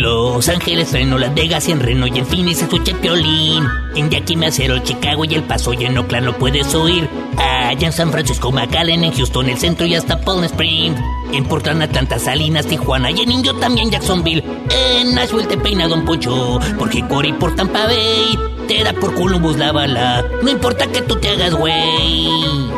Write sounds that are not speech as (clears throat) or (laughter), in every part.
Los Ángeles, Reno, Las Vegas en Reno y en Phoenix escuché Piolín. En Yakima, Cero, Chicago y El Paso y en Oakland lo puedes oír. Allá en San Francisco, McAllen, en Houston, el centro y hasta Palm Springs. En Portland, Atlanta, Salinas, Tijuana y en Indio también Jacksonville. En Nashville te peina Don Poncho, porque Cory por Tampa Bay te da por Columbus la bala. No importa que tú te hagas güey.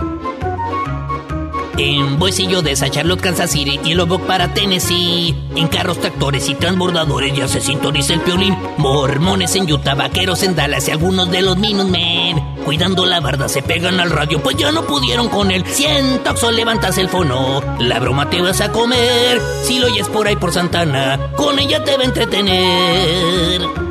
En Boisillo de Charlotte, Kansas City y Lubbock para Tennessee. En carros, tractores y transbordadores ya se sintoniza el piolín. Mormones en Utah, vaqueros en Dallas y algunos de los Minutemen. Cuidando la barda se pegan al radio, pues ya no pudieron con él. Siento o levantas el fono. La broma te vas a comer. Si lo oyes por ahí por Santana, con ella te va a entretener.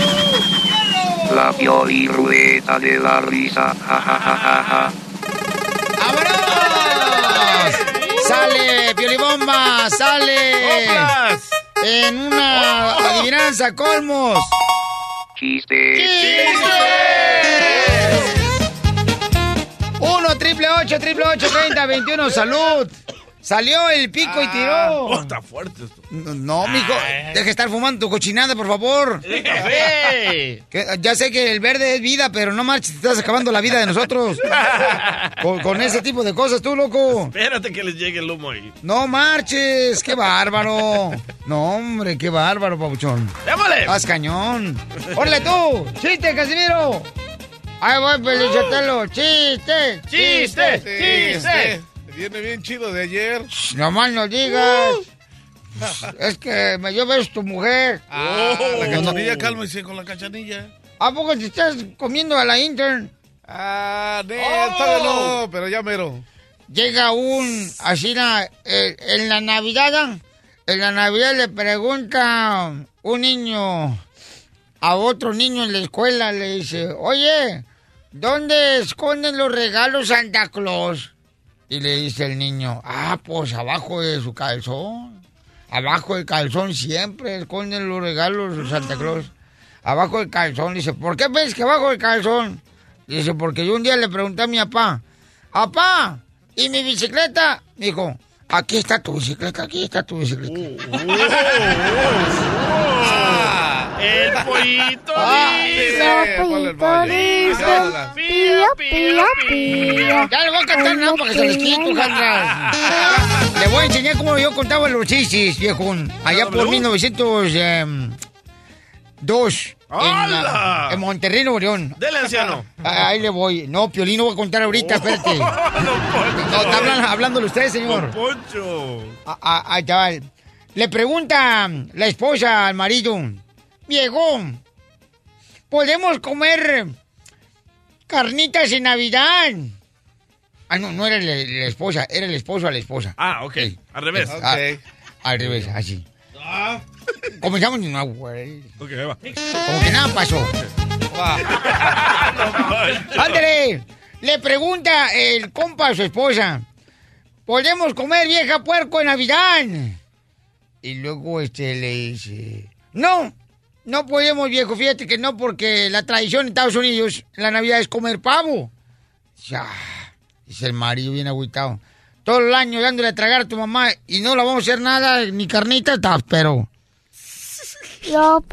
La Pioli Rueda de la Risa. Ja, ja, ja, ja, ja. ¡Vámonos! ¡Sale, Piolibomba! ¡Sale! En una adivinanza, colmos. Chiste. Uno, triple ocho, triple ocho, treinta, veintiuno, salud. Salió el pico y tiró. Oh, está fuerte esto. No, no, mijo, deja de estar fumando tu cochinada, por favor. Que- ya sé que el verde es vida, pero no marches, te estás acabando la vida de nosotros. (laughs) con, con ese tipo de cosas, tú, loco. Espérate que les llegue el humo ahí. No marches, qué bárbaro. No, hombre, qué bárbaro, papuchón. ¡Démosle! Haz cañón. ¡Órale tú! ¡Chiste, Casimiro! Ahí voy, Pelichotelo. ¡Chiste! ¡Chiste! ¡Chiste! Viene bien chido de ayer. Shh, No más no digas. Es que me besos tu mujer. Ah, la cachanilla, cálmese con la cachanilla. ¿A poco te estás comiendo a la intern? Ah, no, todavía no, pero ya mero. Llega un, así eh, en la Navidad, en la Navidad le pregunta un niño a otro niño en la escuela, le dice, oye, ¿dónde esconden los regalos Santa Claus? Y le dice el niño, ah, pues abajo de su calzón. Abajo del calzón siempre esconden los regalos Santa Claus. Abajo del calzón. Dice, ¿por qué ves que abajo del calzón? Dice, porque yo un día le pregunté a mi papá, papá, ¿y mi bicicleta? Dijo, aquí está tu bicicleta, aquí está tu bicicleta. (laughs) El pollito Ah. Hágala. Pío, pío, pío. Ya le voy a cantar nada para que se les quite, Jandra. Le voy a enseñar cómo yo contaba los chistes, viejón. Allá por 1902. En, ¡Hala! en Monterrey, Nuevo León. Dele, anciano. Ah, Ahí le voy. No, Piolín no voy a contar ahorita, (laughs) espérate. No, está hablando, hablándole usted, señor. Don Poncho. Ah, ah, ahí está. Le pregunta la esposa al marido, viejo, ¿podemos comer carnitas en Navidad? Ah, no, no era la, la esposa, era el esposo a la esposa. Ah, ok. Al revés. Ah, al revés, así. Comenzamos de nuevo, güey. Ok, ahí va. Como que nada pasó. (laughs) Ándale, le pregunta el compa a su esposa, ¿podemos comer vieja puerco en Navidad? Y luego este le dice, no, no podemos viejo, fíjate que no porque la tradición en Estados Unidos, la Navidad es comer pavo. Ya, dice el marido bien agüitado. Todo el año dándole a tragar a tu mamá y no la vamos a hacer nada, ni carnitas, tas, pero... Pío,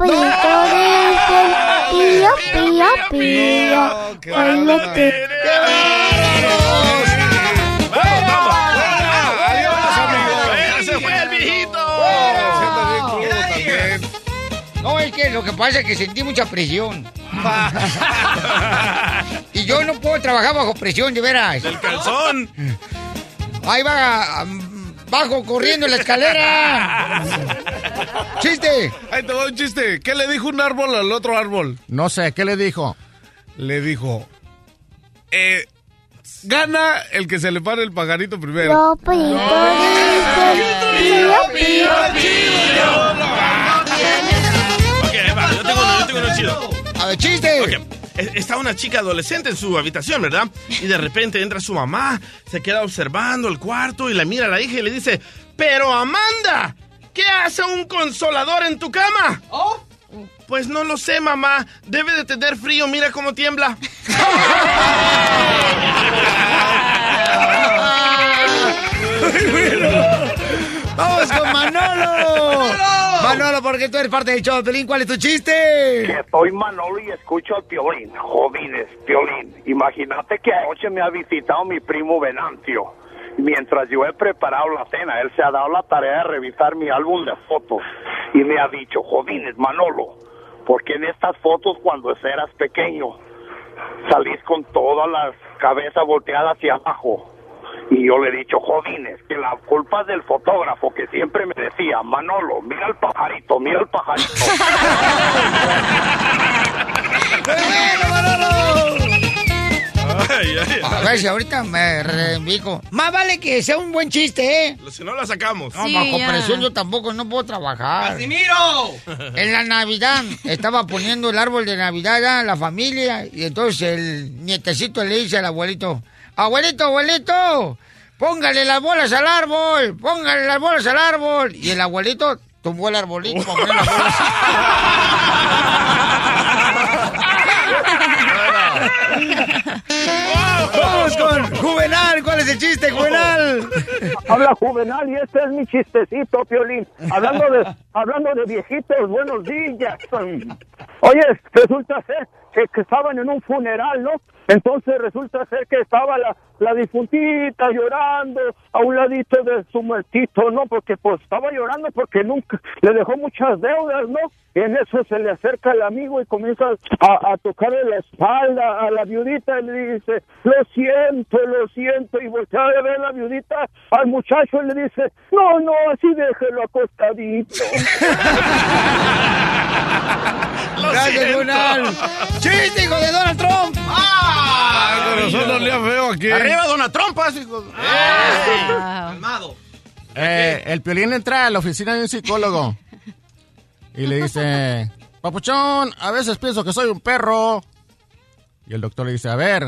pío, pío. qué que lo que pasa es que sentí mucha presión. y yo no puedo trabajar bajo presión, de veras. ¡El calzón! Ahí va, um, bajo corriendo la escalera. ¡Chiste! Ahí te va un chiste. ¿Qué le dijo un árbol al otro árbol? No sé, ¿qué le dijo? Le dijo, eh, gana el que se le pare el pajarito primero. Los chido. A ver, chiste. E- Está una chica adolescente en su habitación, ¿verdad? Y de repente entra su mamá, se queda observando el cuarto y la mira a la hija y le dice, pero Amanda, ¿qué hace un consolador en tu cama? Pues no lo sé, mamá. Debe de tener frío, mira cómo tiembla. (laughs) ¡Vamos con Manolo! Manolo, porque tú eres parte del show de Pelín. ¿Cuál es tu chiste? Que soy Manolo y escucho al Piolín. Jóvenes, Piolín. Imagínate que anoche me ha visitado mi primo Venancio. Mientras yo he preparado la cena, él se ha dado la tarea de revisar mi álbum de fotos. Y me ha dicho, jóvenes, Manolo, porque en estas fotos cuando eras pequeño salís con todas las cabezas volteadas hacia abajo? Y yo le he dicho, jóvenes, que la culpa es del fotógrafo que siempre me decía, Manolo, mira el pajarito, mira el pajarito. ¡Bueno, (laughs) Manolo! Ay, ay, A ver si ahorita me reivindico. Más vale que sea un buen chiste, ¿eh? Si no la sacamos. No, Sí, bajo ya. presión yo tampoco no puedo trabajar. ¡Casimiro! En la Navidad estaba poniendo el árbol de Navidad ya, la familia y entonces el nietecito le dice al abuelito, abuelito, abuelito, póngale las bolas al árbol, póngale las bolas al árbol. Y el abuelito tumbó el arbolito para poner las bolas. (laughs) (laughs) Vamos con Juvenal, ¿cuál es el chiste, Juvenal? Habla Juvenal y este es mi chistecito, Piolín. Hablando de, hablando de viejitos, buenos días. Oye, resulta ser que, que estaban en un funeral, ¿no? Entonces resulta ser que estaba la, la difuntita llorando a un ladito de su muertito, ¿no? Porque pues estaba llorando porque nunca le dejó muchas deudas, ¿no? Y en eso se le acerca el amigo y comienza a, a tocarle la espalda a la viudita y le dice, lo siento, lo siento. Y voltea a ver la viudita al muchacho y le dice, no, no, así déjelo acostadito. (laughs) Lo Gracias. Juvenal. ¡Chiste, hijo de Donald Trump! Ah, el corazón olía feo aquí. Arriba, Dona Trompas, hijo. Calmado. Eh, el piolín entra a la oficina de un psicólogo y le dice, Papuchón, a veces pienso que soy un perro. Y el doctor le dice, a ver,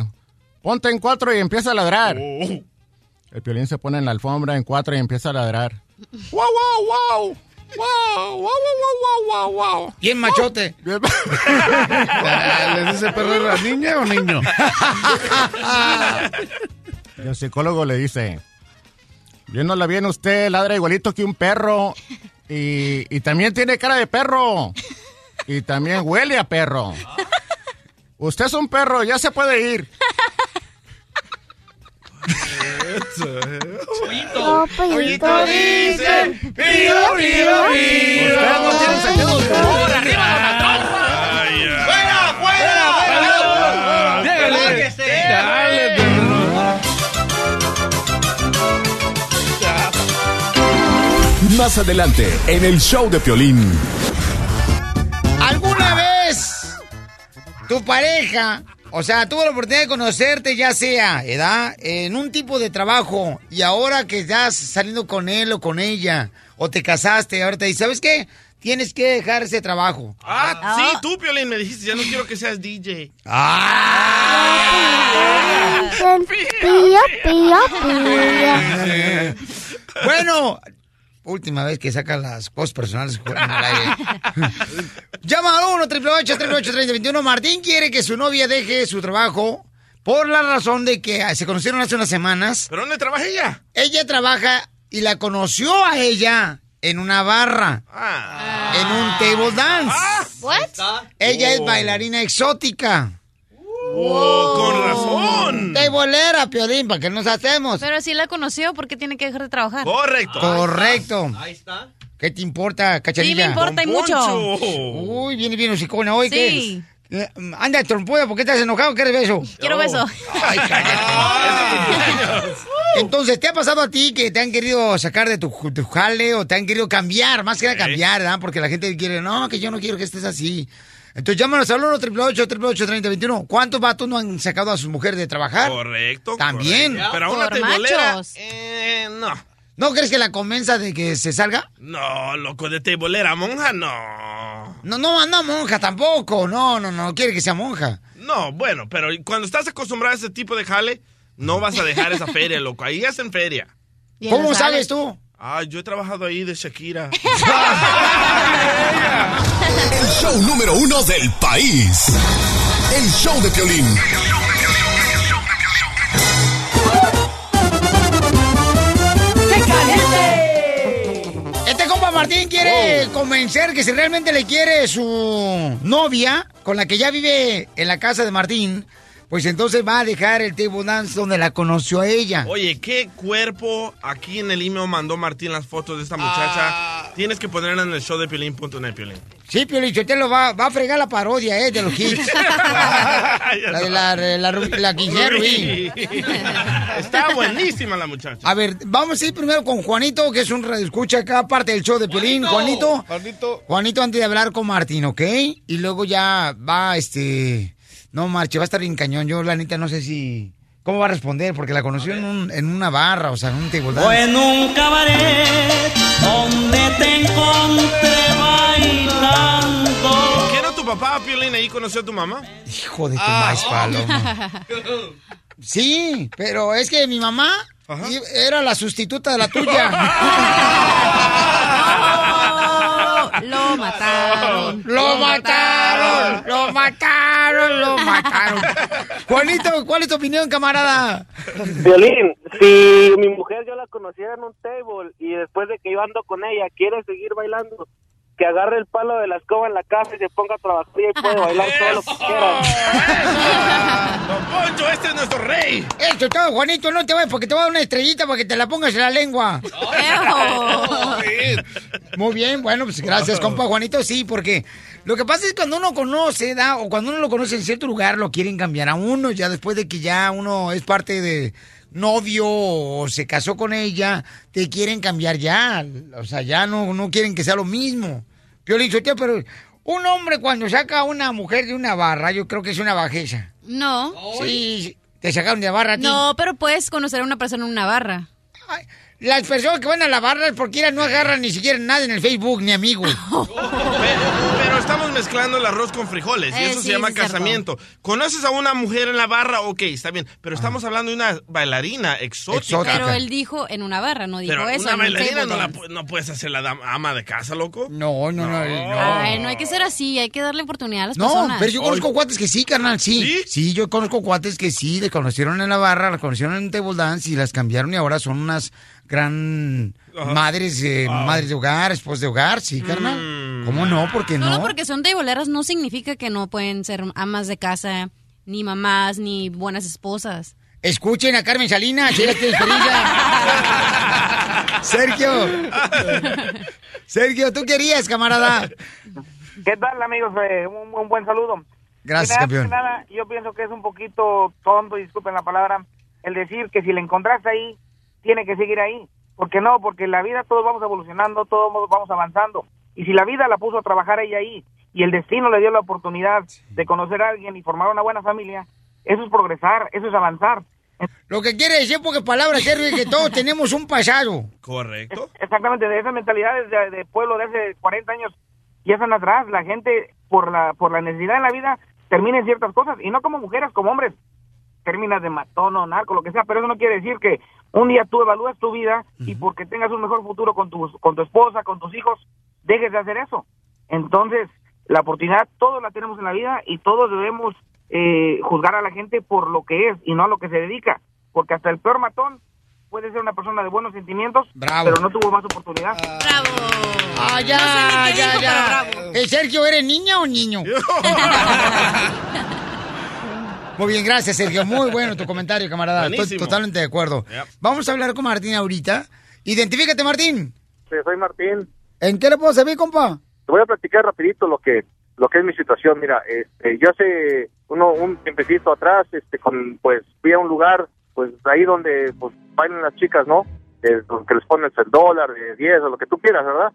ponte en cuatro y empieza a ladrar. El piolín se pone en la alfombra en cuatro y empieza a ladrar. ¡Wow, wow, wow! ¡Wow, wow, wow, wow, wow, wow! Bien machote. Ah, ¿Les dice perro era niña o niño? (laughs) Y el psicólogo le dice, viéndola bien usted, ladra igualito que un perro. Y, y también tiene cara de perro. Y también huele a perro. (laughs) Usted es un perro, ya se puede ir. Los pollitos dicen pío, pío, pío. Usted no tiene sentido de humor. Ay, ay. ¡Fuera, fuera! ¡Lárguese! Dale, perro. Más adelante, en el show de Piolín. ¿Alguna vez tu pareja, o sea, tuvo la oportunidad de conocerte, ya sea, ¿edad? En un tipo de trabajo, y ahora que estás saliendo con él o con ella, o te casaste, ahora te dice, ¿sabes qué? Tienes que dejar ese trabajo. Ah, sí, tú, Piolín, me dijiste, ya no quiero que seas DJ. Pío, pío, pío. Bueno, última vez que saca las cosas personales en el aire. (laughs) Llama al 1 888 3021 Martín quiere que su novia deje su trabajo por la razón de que se conocieron hace unas semanas. ¿Pero dónde trabaja ella? Ella trabaja y la conoció a ella en una barra. En un table dance. What? Ella es Oh. bailarina exótica. Oh, con razón. Tableera, Piolín, ¿para qué nos hacemos? Pero si la conoció, ¿por qué tiene que dejar de trabajar? Correcto. Correcto. Ahí está. ¿Qué te importa, cachanilla? Sí, me importa y mucho. Poncho. Uy, viene bien hocicona hoy, ¿qué Sí. es? Eh, Anda, trompuda, ¿por qué estás enojado? ¿Quieres beso? Quiero beso. Ay, cállate. (laughs) Entonces, ¿te ha pasado a ti que te han querido sacar de tu, tu jale o te han querido cambiar? Más que nada cambiar, ¿verdad? Porque la gente quiere, no, que yo no quiero que estés así. Entonces, llámanos al 1 888 3021 ¿Cuántos vatos no han sacado a sus mujeres de trabajar? Correcto. También. correcto. Pero a una tebolera. Eh, no. ¿No crees que la convenza de que se salga? No, loco, de tebolera, monja, no. No, no, no, monja tampoco. No, no, no, quiere que sea monja. No, bueno, pero cuando estás acostumbrado a ese tipo de jale, no vas a dejar esa feria, (laughs) loco. Ahí hacen feria. ¿Cómo sabes sabe. tú? Ah, yo he trabajado ahí de Shakira. (laughs) (laughs) El show número uno del país. El show de Piolín. Este compa Martín quiere convencer que si realmente le quiere su novia, con la que ya vive en la casa de Martín, pues entonces va a dejar el table dance donde la conoció a ella. Oye, ¿qué cuerpo aquí en el email mandó Martín las fotos de esta muchacha? Tienes que ponerla en el show de Piolín.net, Piolín. Sí, Pio te lo va, va a fregar la parodia, ¿eh? De los (laughs) hits. (laughs) la de la, la, la. Está buenísima la muchacha. A ver, vamos a ir primero con Juanito, que es un escucha acá, parte del show de Piolín. Juanito. Juanito. Juanito, antes de hablar con Martín, ¿ok? Y luego ya va, este... No, marche, va a estar bien cañón. Yo, la neta, no sé si... ¿Cómo va a responder? Porque la conoció en, un- en una barra, o sea, en un table. O en un cabaret donde te encontré bailando. ¿Qué no tu papá, Piolín, ahí conoció a tu mamá? Hijo de tu maíz paloma. (laughs) Sí, pero es que mi mamá i- era la sustituta de la tuya. (laughs) (laughs) Oh, lo mataron. ¡Lo mataron! ¡Lo mataron! ¡Lo mataron! (laughs) Juanito, ¿cuál es tu opinión, camarada? Violín, si mi mujer yo la conocía en un table y después de que yo ando con ella quiere seguir bailando, que agarre el palo de la escoba en la casa y se ponga a trabajar y puede bailar todo lo que quiera. Don Poncho, este es nuestro rey. Esto todo, Juanito, no te vayas porque te voy a dar una estrellita para que te la pongas en la lengua. Muy bien, bueno, pues gracias, compa Juanito. Sí, porque lo que pasa es que cuando uno conoce, ¿da? o cuando uno lo conoce en cierto lugar, lo quieren cambiar a uno, ya después de que ya uno es parte de novio o se casó con ella, te quieren cambiar ya. O sea, ya no, no quieren que sea lo mismo. Piolín Sotelo, pero un hombre cuando saca a una mujer de una barra, yo creo que es una bajeza. No. Sí, te sacaron de la barra a ti. No, pero puedes conocer a una persona en una barra. Las personas que van a la barra es porque ellas no agarran ni siquiera nada en el Facebook ni amigos. (laughs) (laughs) Estamos mezclando el arroz con frijoles y Eh, eso sí, se llama sí, cierto. casamiento. ¿Conoces a una mujer en la barra? Ok, está bien. Pero estamos hablando de una bailarina exótica. Pero él dijo en una barra, no dijo Pero eso. una bailarina no, la no puedes hacer la dam- ama de casa, loco. No, no, no. Ay, no hay que ser así, hay que darle oportunidad a las No, personas. pero yo conozco cuates que sí, carnal, sí. sí. yo conozco cuates que sí, le conocieron en la barra, las conocieron en table dance y las cambiaron y ahora son unas gran Ajá. madres, eh, Ah. madres de hogar, esposas de hogar, sí, carnal. ¿Cómo no? ¿Por qué no? Solo porque son teiboleras no significa que no pueden ser amas de casa, ni mamás, ni buenas esposas. Escuchen a Carmen Salinas, ella tiene experiencia. (laughs) Sergio. Sergio, ¿tú querías, camarada? ¿Qué tal, amigos? Eh, un, un buen saludo. Gracias, campeón. nada, yo pienso que es un poquito tonto, disculpen la palabra, el decir que si le encontraste ahí, tiene que seguir ahí. Porque no, porque en la vida todos vamos evolucionando, todos vamos avanzando. Y si la vida la puso a trabajar ella ahí y el destino le dio la oportunidad de conocer a alguien y formar una buena familia, eso es progresar, eso es avanzar. Lo que quiere decir, porque palabras, es que todos (laughs) tenemos un pasado. Correcto. Exactamente, de esas mentalidades de, de pueblo de hace 40 años ya están atrás. La gente, por la, por la necesidad en la vida, termina en ciertas cosas. Y no como mujeres, como hombres. Terminas de matón o narco, lo que sea. Pero eso no quiere decir que un día tú evalúas tu vida y porque tengas un mejor futuro con tu, con tu esposa, con tus hijos, dejes de hacer eso. Entonces, la oportunidad todos la tenemos en la vida y todos debemos eh, juzgar a la gente por lo que es y no a lo que se dedica. Porque hasta el peor matón puede ser una persona de buenos sentimientos, Bravo. pero no tuvo más oportunidad. Ah, ya, ya, ya. Eh, Sergio, ¿eres niña o niño? (laughs) (laughs) Muy bien, gracias, Sergio. Muy bueno tu comentario, camarada. Estoy totalmente de acuerdo. Vamos a hablar con Martín ahorita. Identifícate, Martín. Sí, soy Martín. ¿En qué le puedo servir, compa? Te voy a platicar rapidito lo que lo que es mi situación. Mira, este, yo hace uno un tiempecito atrás, este, con, pues fui a un lugar, pues ahí donde pues bailan las chicas, ¿no? Eh, que les pones el dólar, de 10 o lo que tú quieras, ¿verdad?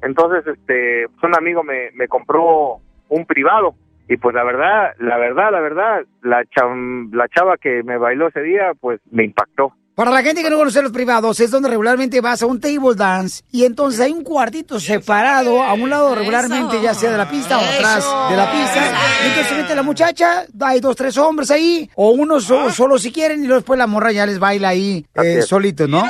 Entonces, este, pues un amigo me, me compró un privado y pues la verdad, la verdad, la verdad, la, cham- la chava que me bailó ese día, pues me impactó. Para la gente que no conoce los privados, es donde regularmente vas a un table dance y entonces hay un cuartito separado a un lado regularmente, ya sea de la pista o atrás de la pista. Y entonces se mete la muchacha, hay dos, tres hombres ahí, o uno so- solo si quieren, y luego después la morra ya les baila ahí eh, solito, ¿no?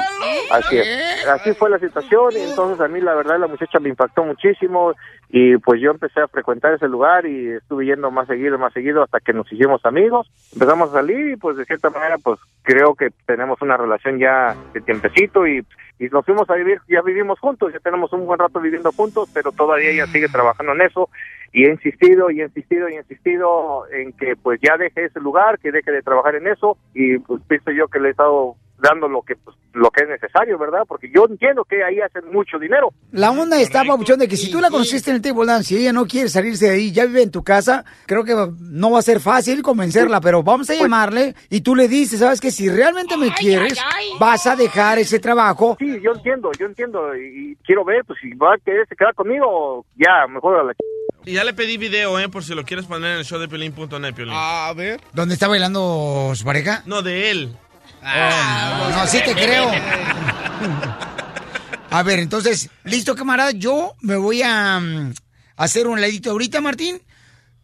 Así es. Así fue la situación y entonces a mí la verdad la muchacha me impactó muchísimo y pues yo empecé a frecuentar ese lugar y estuve yendo más seguido, más seguido hasta que nos hicimos amigos. Empezamos a salir y pues de cierta manera pues creo que tenemos una relación ya de tiempecito y, y nos fuimos a vivir, ya vivimos juntos, ya tenemos un buen rato viviendo juntos, pero todavía ella sigue trabajando en eso y he insistido y he insistido y he insistido en que pues ya deje ese lugar, que deje de trabajar en eso y pues pienso yo que le he estado dando lo que pues, lo que es necesario, ¿verdad? Porque yo entiendo que ahí hacen mucho dinero. La onda está, Pabuchón, de que si tú la conociste en el table dance y ella no quiere salirse de ahí, ya vive en tu casa, creo que no va a ser fácil convencerla, pero vamos a llamarle y tú le dices, ¿sabes que Si realmente me quieres, vas a dejar ese trabajo. Sí, yo entiendo, yo entiendo y, quiero ver pues si va a querer se queda conmigo, ya, mejor a la ch- Y ya le pedí video, ¿eh? Por si lo quieres poner en el show de Piolín.net, Piolín. A ver. ¿Dónde está bailando su pareja? No, de él. Oh, no, sí te creo. A ver, entonces, listo, camarada. Yo me voy a mm, hacer un ladito ahorita, Martín.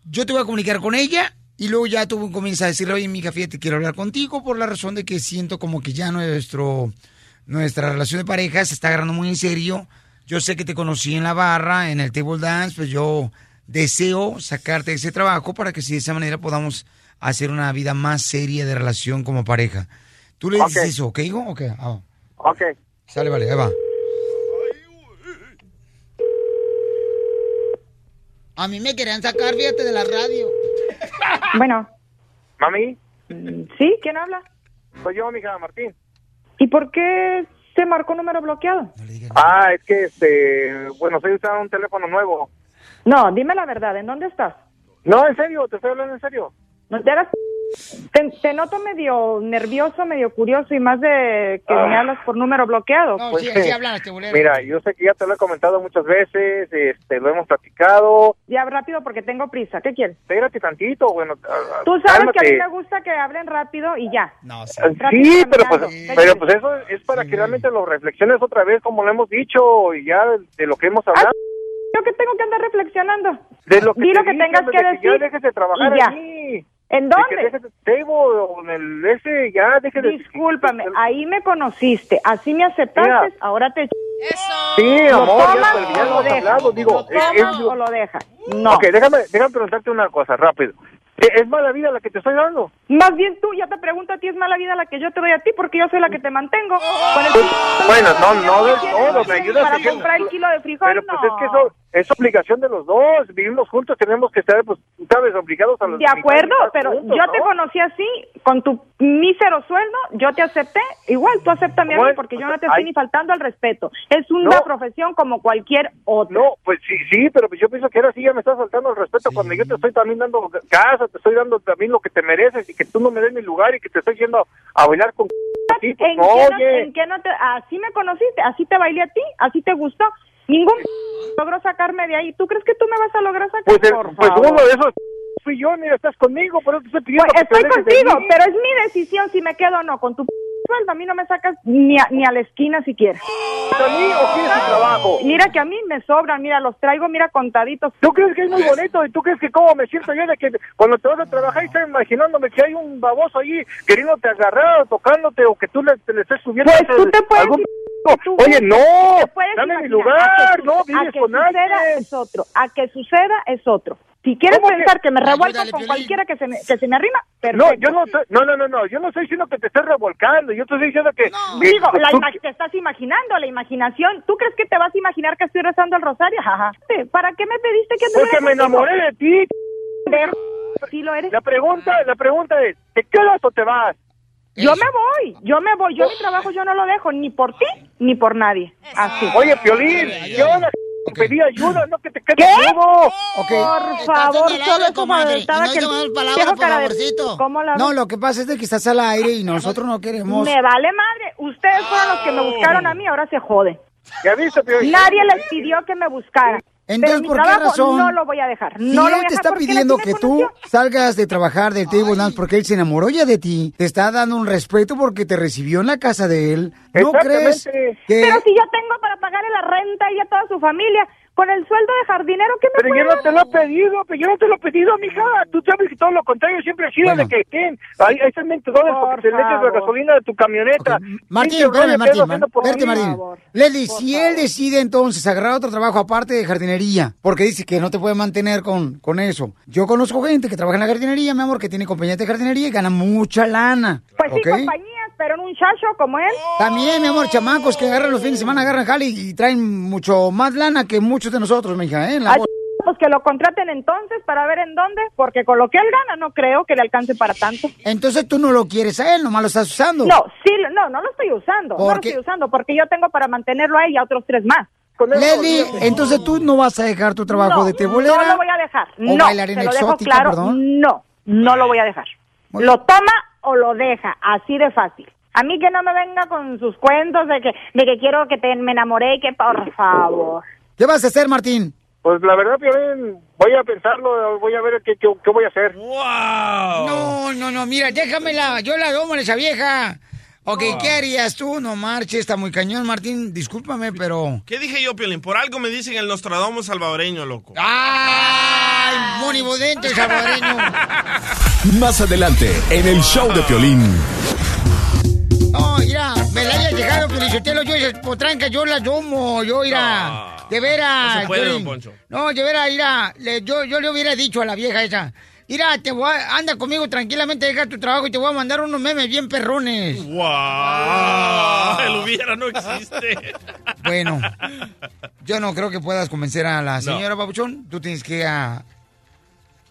Yo te voy a comunicar con ella y luego ya tú comienzas a decirle, oye, mija, fíjate, quiero hablar contigo por la razón de que siento como que ya nuestro, nuestra relación de pareja se está agarrando muy en serio. Yo sé que te conocí en la barra, en el table dance, pues yo deseo sacarte de ese trabajo para que si de esa manera podamos hacer una vida más seria de relación como pareja. Tú le dices Ok. eso, ¿ok, hijo? Ok, ah, Ok. sale, vale, ahí va. A mí me querían sacar, fíjate, de la radio. (laughs) Bueno, Mami, ¿sí? ¿Quién habla? soy yo, mija Martín. ¿Y por qué se marcó número bloqueado? Ah, es que este, bueno, estoy usando un teléfono nuevo. No, dime la verdad, ¿en dónde estás? No, en serio, te estoy hablando en serio. No te hagas... Te, te noto medio nervioso, medio curioso y más de que me hablas por número bloqueado. Pues, eh, Mira, yo sé que ya te lo he comentado muchas veces, este, lo hemos platicado. Ya rápido porque tengo prisa. ¿Qué quieres? Espérate tantito, bueno. ah, Tú sabes que a mí me gusta que hablen rápido y ya. No, Sí, pero pues, pero pues eso es para que realmente lo reflexiones otra vez, como lo hemos dicho, y ya de, lo que hemos hablado. Yo que tengo que andar reflexionando. De lo que Di te lo que dije, tengas que que decir. dejes de trabajar y ya. allí. ¿En De dónde? que dejes el table o en el ese, ya deje de... Discúlpame, ahí me conociste, así me aceptaste, Mira. ahora te... Sí, ¿Lo amor, ya, tomas pero ya o lo dejas? digo. ¿Lo es- tomas es- o lo dejas? No. Ok, déjame, déjame preguntarte una cosa, rápido. ¿Es es mala vida la que te estoy dando? Más bien tú, ya te pregunto a ti, es mala vida la que yo te doy a ti porque yo soy la que te mantengo. El- Bueno, no, no del ¿Tienes todo, me ayudas Para comprar el kilo de frijol, Pero pues no. es que eso es obligación de los dos, vivimos juntos, tenemos que estar, pues, sabes, obligados a los De acuerdo, pero juntos, yo ¿no? te conocí así, con tu mísero sueldo, yo te acepté. Igual, tú acéptame a mí porque yo pues, no te estoy ay. ni faltando al respeto. Es una No. profesión como cualquier otra. No, pues sí, sí, pero pues yo pienso que ahora sí ya me estás faltando el respeto cuando yo te estoy también dando casa, te estoy dando también lo que te mereces y que tú no me des mi lugar y que te estoy yendo a bailar con... ¿En, qué no, oye. en qué no te, así me conociste, así te bailé a ti, así te gustó. Ningún (laughs) logró sacarme de ahí. ¿Tú crees que tú me vas a lograr sacar? Pues, el- Por pues favor. uno de esos fui yo, mira, estás conmigo, por eso te estoy pidiendo Pues, que estoy contigo, pero es mi decisión si me quedo o no. Con tu sueldo a mí no me sacas ni a, ni a la esquina siquiera. ¿A mí o quieres tu trabajo? Mira que a mí me sobran, mira, los traigo, mira, contaditos. ¿Tú crees que es muy bonito? ¿Y tú crees que cómo me siento yo de que cuando te vas a trabajar y estás imaginándome que hay un baboso allí queriéndote agarrar o tocándote o que tú le, te le estés subiendo Pues tú te puedes algún... tú Oye, no, dame mi lugar, a que no, a vives que con suceda alguien. es otro, a que suceda es otro. Si quieres ¿Cómo que- pensar que, me revuelco Ayúdale, con Piolín. cualquiera que se me, que se me arrima, No, perfecto. yo no, no, no, no, no, yo no estoy diciendo que te estés revolcando, yo te estoy diciendo que... que Digo, la tú- te estás imaginando, la imaginación. ¿Tú crees que te vas a imaginar que estoy rezando el rosario? Ajá. ¿Para qué me pediste que Porque me enamoré de ti. Sí lo eres. La pregunta, la pregunta es, ¿te quedas o te vas? Yo me voy, yo me voy. Yo mi trabajo yo no lo dejo, ni por ti, ni por nadie. Así. Oye, Piolín, yo la pedí ayuda, no que te quedes ¿Qué? Por favor, solo eso faltaba que viejo por cara de- favorcito. ¿Cómo la No, lo que pasa es de que estás al aire y nosotros no queremos. Me vale madre. Ustedes fueron los que me buscaron a mí, ahora se jode. ¿Ya viste, Piolín? Nadie les pidió que me buscaran. Entonces, Pero mi ¿por qué trabajo razón? no lo voy a dejar. Si No lo voy él te está pidiendo que tú salgas de trabajar del table dance porque él se enamoró ya de ti, te está dando un respeto porque te recibió en la casa de él. ¿No crees que Pero si yo tengo para pagarle la renta y a toda su familia, con el sueldo de jardinero, ¿qué me Pero yo no te lo he pedido, pero yo no te lo he pedido, mija. Tú sabes que todo lo contrario siempre ha sido de que, ¿quién? Ahí, ahí están mentirosos porque te le echas la gasolina de tu camioneta. Martín, Pinche rollo espérame, que Martín, mí. Martín. Leslie, si él decide entonces agarrar otro trabajo aparte de jardinería, porque dice que no te puede mantener con, con eso. Yo conozco gente que trabaja en la jardinería, mi amor, que tiene compañía de jardinería y gana mucha lana. Pues sí, ¿ok? Pero en un chacho como él. También, mi amor, chamacos que agarran los fines de semana, agarran jale y, traen mucho más lana que muchos de nosotros, mija, ¿eh? En la Ay, pues que lo contraten entonces para ver en dónde, porque con lo que él gana no creo que le alcance para tanto. Entonces tú no lo quieres a él, nomás lo estás usando. No, sí, no, no lo estoy usando, no ¿Por lo qué? estoy usando, porque yo tengo para mantenerlo a él y a otros tres más. Leslie, entonces tú no vas a dejar tu trabajo no, de tebolera. No lo voy a dejar. o no, bailarina te lo dejo claro. perdón. No, no lo voy a dejar. Lo toma o lo deja, así de fácil. A mí que no me venga con sus cuentos de que, de que quiero que te, me enamoré y que por favor. ¿Qué vas a hacer, Martín? Pues la verdad, Piolín, voy a pensarlo, voy a ver qué, qué, qué voy a hacer. No, no, no, mira, déjamela, yo la domo a esa vieja. Ok, ¿qué harías tú? No marches, está muy cañón, Martín, discúlpame, pero... ¿Qué dije yo, Piolín? Por algo me dicen el Nostradamus salvadoreño, loco. ¡Ay, monibodente salvadoreño! (laughs) Más adelante, en el show de Piolín. No, mira, me la haya llegado, Felicitelo, yo esas potrancas, yo las domo, yo, mira, de veras. no se puede, don Poncho. No, de veras, mira, le- yo, yo le hubiera dicho a la vieja esa, mira, te voy a- anda conmigo tranquilamente, deja tu trabajo y te voy a mandar unos memes bien perrones. ¡Wow! El hubiera no existe. Bueno, yo no creo que puedas convencer a la No. señora Pabuchón, tú tienes que... ah,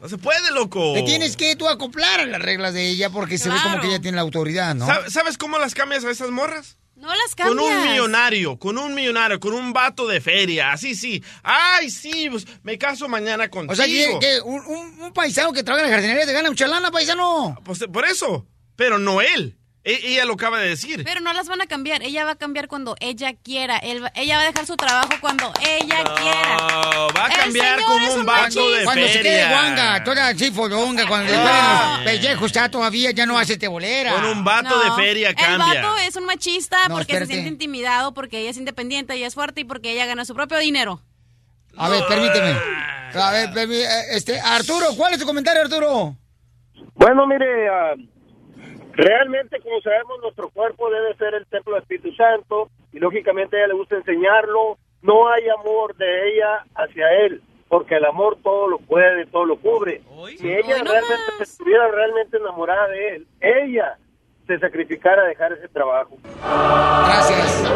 No se puede, loco. Te tienes que tú acoplar a las reglas de ella porque se ve como que ella tiene la autoridad, ¿no? ¿Sab- ¿Sabes cómo las cambias a esas morras? No las Con cambias. un millonario, con un millonario, con un vato de feria, así sí. Ay, sí, pues me caso mañana contigo. O sea, que, que un, un- un paisano que trabaja en la jardinería te gana mucha lana, paisano. Pues por eso, pero no él. E- ella lo acaba de decir. Pero no las van a cambiar. Ella va a cambiar cuando ella quiera. Él va- ella va a dejar su trabajo cuando ella quiera. No, va a El cambiar como un un vato de Cuando se quede feria. guanga, toda así fodonga, cuando Ah. ponen los pellejos ya todavía ya no hace tebolera. Con un vato de feria El cambia. vato es un machista No, porque espérate. se siente intimidado, porque ella es independiente, ella es fuerte y porque ella gana su propio dinero. A ver, permíteme. A ver, permí- eh, este, Arturo, ¿cuál es tu comentario, Arturo? Bueno, mire, ah, realmente, como sabemos, nuestro cuerpo debe ser el templo del Espíritu Santo y lógicamente a ella le gusta enseñarlo. No hay amor de ella hacia él, porque el amor todo lo puede, todo lo cubre. Si ella realmente estuviera realmente enamorada de él, ella se sacrificara a dejar ese trabajo. Gracias.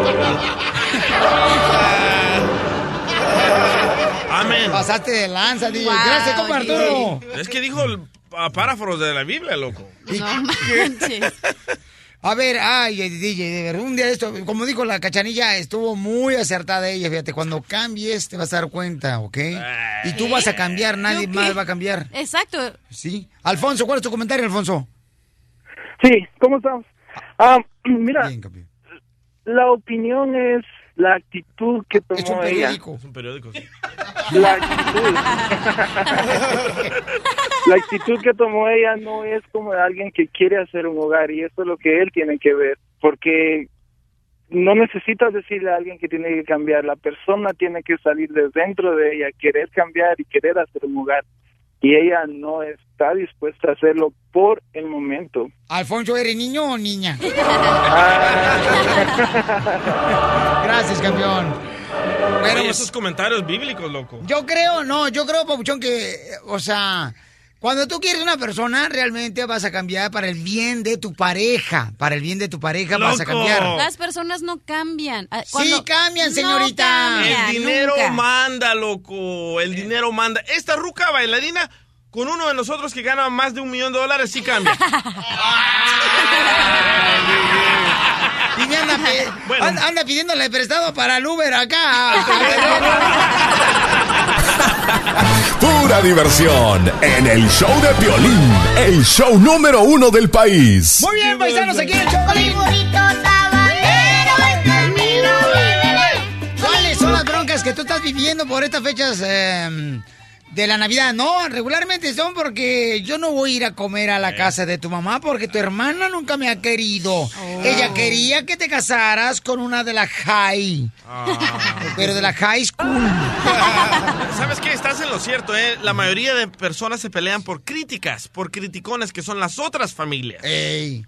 Amén. Pasaste de lanza, DJ. Wow, Gracias, compa Arturo. Es que dijo el ah, párrafo de la Biblia, loco. No manches. A ver, ay, DJ, de verdad, un día de esto, como dijo la cachanilla, estuvo muy acertada ella, fíjate, cuando cambies te vas a dar cuenta, ¿ok? Y tú vas a cambiar, nadie más va a cambiar. Exacto. Sí. Alfonso, ¿cuál es tu comentario, Alfonso? Sí, ¿cómo estamos? Ah, (clears throat) mira, la opinión es la actitud que tomó Es un ella. Es un periódico, sí. La actitud. (laughs) la actitud que tomó ella no es como de alguien que quiere hacer un hogar y eso es lo que él tiene que ver, porque no necesitas decirle a alguien que tiene que cambiar, la persona tiene que salir de dentro de ella, querer cambiar y querer hacer un hogar y ella no está dispuesta a hacerlo por el momento. Alfonso, ¿eres niño o niña? (laughs) Gracias, campeón. Bueno, esos comentarios bíblicos, loco. Yo creo, no, yo creo, Papuchón, que, o sea, cuando tú quieres una persona, realmente vas a cambiar para el bien de tu pareja. Para el bien de tu pareja vas a cambiar. Las personas no cambian. Ah, Sí, cambian, No señorita. cambian, El dinero nunca. manda, loco. El dinero manda. Esta ruca bailarina, con uno de nosotros que gana más de un millón de dólares, sí cambia. (laughs) Y me anda, Bueno. anda, anda pidiéndole prestado para el Uber acá. (laughs) (laughs) Pura diversión en el show de Piolín, el show número uno del país. Muy bien, paisanos, aquí en el Chocolín. ¿Cuáles son las broncas que tú estás viviendo por estas fechas eh, de la Navidad? No, regularmente son porque yo no voy a ir a comer a la casa de tu mamá porque tu hermana nunca me ha querido. Ella quería que te casaras con una de la high, pero de la high school. (laughs) ¿Sabes qué? Estás en lo cierto, ¿eh? La mayoría de personas se pelean por críticas, por criticones, que son las otras familias. Ey.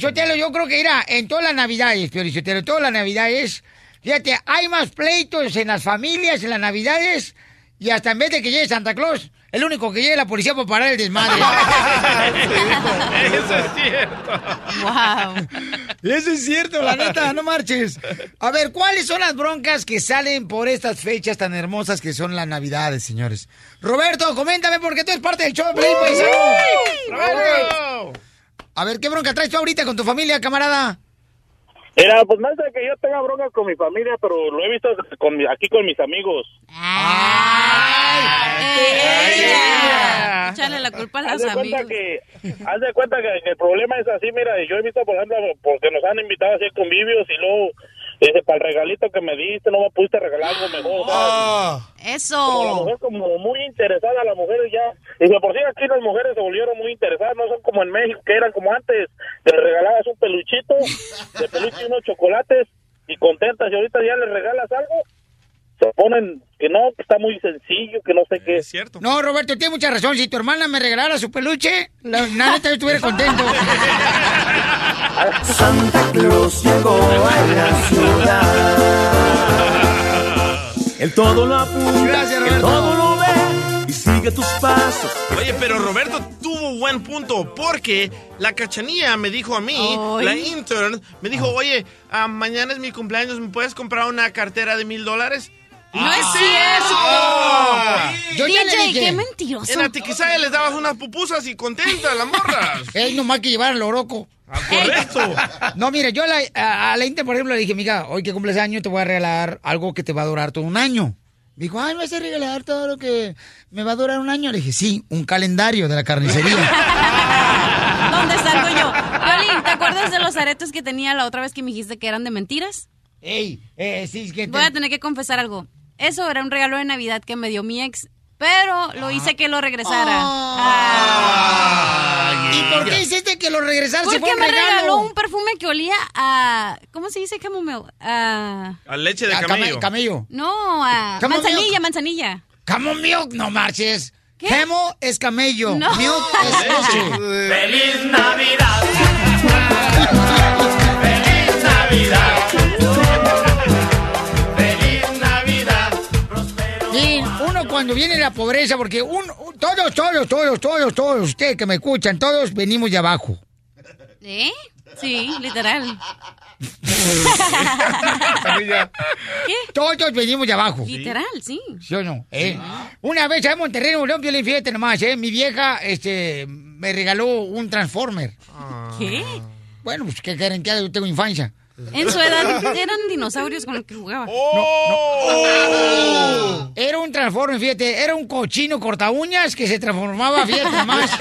Sotelo, yo creo que irá en todas las navidades, en todas las navidades, fíjate, hay más pleitos en las familias en las navidades y hasta en vez de que llegue Santa Claus, el único que llegue la policía para parar el desmadre. (laughs) Eso es cierto. Wow. Eso es cierto, la neta, no marches. A ver, ¿cuáles son las broncas que salen por estas fechas tan hermosas que son las navidades, señores? Roberto, coméntame porque tú eres parte del show de Play. ¡Bravo! A ver, ¿qué bronca traes tú ahorita con tu familia, camarada? Era, pues más de que yo tenga broncas con mi familia, pero lo he visto con mi- aquí con mis amigos. Ella. Échale la culpa a Haz los de cuenta amigos. que, haz de cuenta que, que el problema es así, mira, yo he visto, por ejemplo, porque nos han invitado a hacer convivios y luego, dice, para el regalito que me diste, no me pudiste regalar algo mejor, ¿sabes? Ah. Como la Eso. mujer como muy interesada, las mujeres ya, dice, por si aquí las mujeres se volvieron muy interesadas, no son como en México, que eran como antes, le regalabas un peluchito, de peluche y unos chocolates, y contentas, y ahorita ya le regalas algo, se ponen que no, que está muy sencillo, que no sé qué. Es cierto. No, Roberto, tienes mucha razón. Si tu hermana me regalara su peluche, la neta yo estuviera contento. (laughs) Santa Claus llegó a la ciudad. Él todo lo apunta, Gracias, Roberto. todo lo ve y sigue tus pasos. Oye, pero Roberto tuvo buen punto porque la cachanilla me dijo a mí, Ay. la intern, me dijo, oye, ah, mañana es mi cumpleaños, ¿me puedes comprar una cartera de mil dólares? No es ¡Sí, cierto. Yo ya le dije. qué mentiroso. En la tiquisaya les dabas unas pupusas y contenta las morras. (laughs) Ey, nomás que llevar al oroco. Ah, correcto. No, mire, yo a la, a, a la Inter, por ejemplo, le dije, mija, hoy que cumples año te voy a regalar algo que te va a durar todo un año. Me dijo, ay, ¿me vas a regalar todo lo que me va a durar un año? Le dije, sí, un calendario de la carnicería. (laughs) ¿Dónde salgo yo? Violín, ¿te acuerdas de los aretes que tenía la otra vez que me dijiste que eran de mentiras? Ey, eh, sí, es que... te- Voy a tener que confesar algo. Eso era un regalo de Navidad que me dio mi ex, pero lo hice que lo regresara. Ah. ¿Y por qué hiciste que lo regresara si Porque fue un me regalo? regaló un perfume que olía a... ¿Cómo se dice camomeo? A... A leche de Ah, came- camello. camello. No, a... Camomeo. Manzanilla, manzanilla. Milk, no marches. ¿Qué? Es camello. No. Milk es (laughs) leche. ¡Feliz Navidad! Cuando viene la pobreza, porque un, un- todos, todos, todos, todos, todos ustedes que me escuchan, todos venimos de abajo. ¿Eh? Sí, literal. (laughs) Todos venimos de abajo. Literal, sí. ¿Sí o no? ¿Eh? Una vez en Monterrey, Nuevo León, fíjate nomás, ¿eh? Mi vieja, este, me regaló un Transformer. ¿Qué? Bueno, pues, ¿qué quieren que haga? Yo tengo infancia. En su edad eran dinosaurios con los que jugaba. Oh. Era un Transformer, fíjate, era un cochino corta uñas que se transformaba, fíjate nomás. (laughs)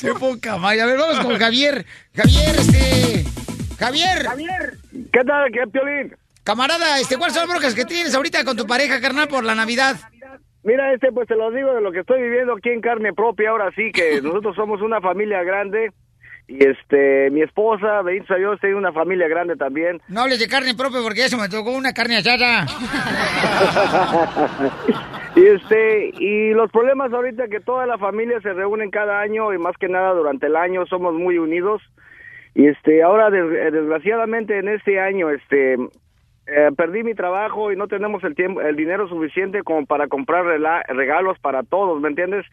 Qué poca madre. A ver, vamos con Javier. Javier, este. Javier. Javier. ¿Qué tal, qué piolín? Camarada, este, ¿cuáles son las brocas que tienes ahorita con tu pareja, carnal, por la Navidad? Mira, este, pues te lo digo de lo que estoy viviendo aquí en carne propia, ahora sí, que (laughs) nosotros somos una familia grande. Y este, mi esposa, bendito sea Dios, tiene una familia grande también. No hables de carne propia porque eso me tocó una carne asada. (laughs) y este, y los problemas ahorita que toda la familia se reúnen cada año y más que nada durante el año somos muy unidos. Y este, ahora des- desgraciadamente en este año, este, eh, perdí mi trabajo y no tenemos el tiempo, el dinero suficiente como para comprar regalos para todos, ¿me entiendes?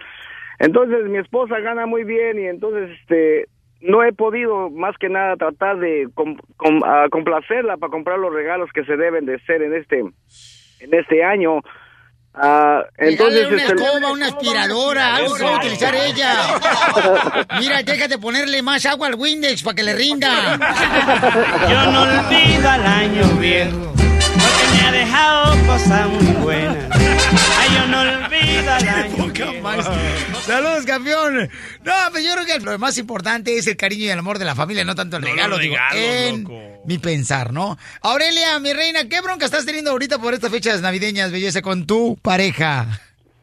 Entonces mi esposa gana muy bien y entonces este no he podido más que nada tratar de com- com- complacerla para comprar los regalos que se deben de ser en este en este año. Ah, entonces Dale una este, escoba, una aspiradora, algo que va a utilizar ella. (laughs) Mira, déjate ponerle más agua al Windex para que le rinda. (laughs) Yo no olvido al año viejo, me ha dejado cosas muy buenas. Ay, yo no olvido (laughs) viejo. Saludos, campeón. No, pero yo creo que lo más importante es el cariño y el amor de la familia, no tanto el regalo, digo, regalos, en mi pensar, ¿no? Aurelia, mi reina, ¿qué bronca estás teniendo ahorita por estas fechas navideñas, belleza, con tu pareja?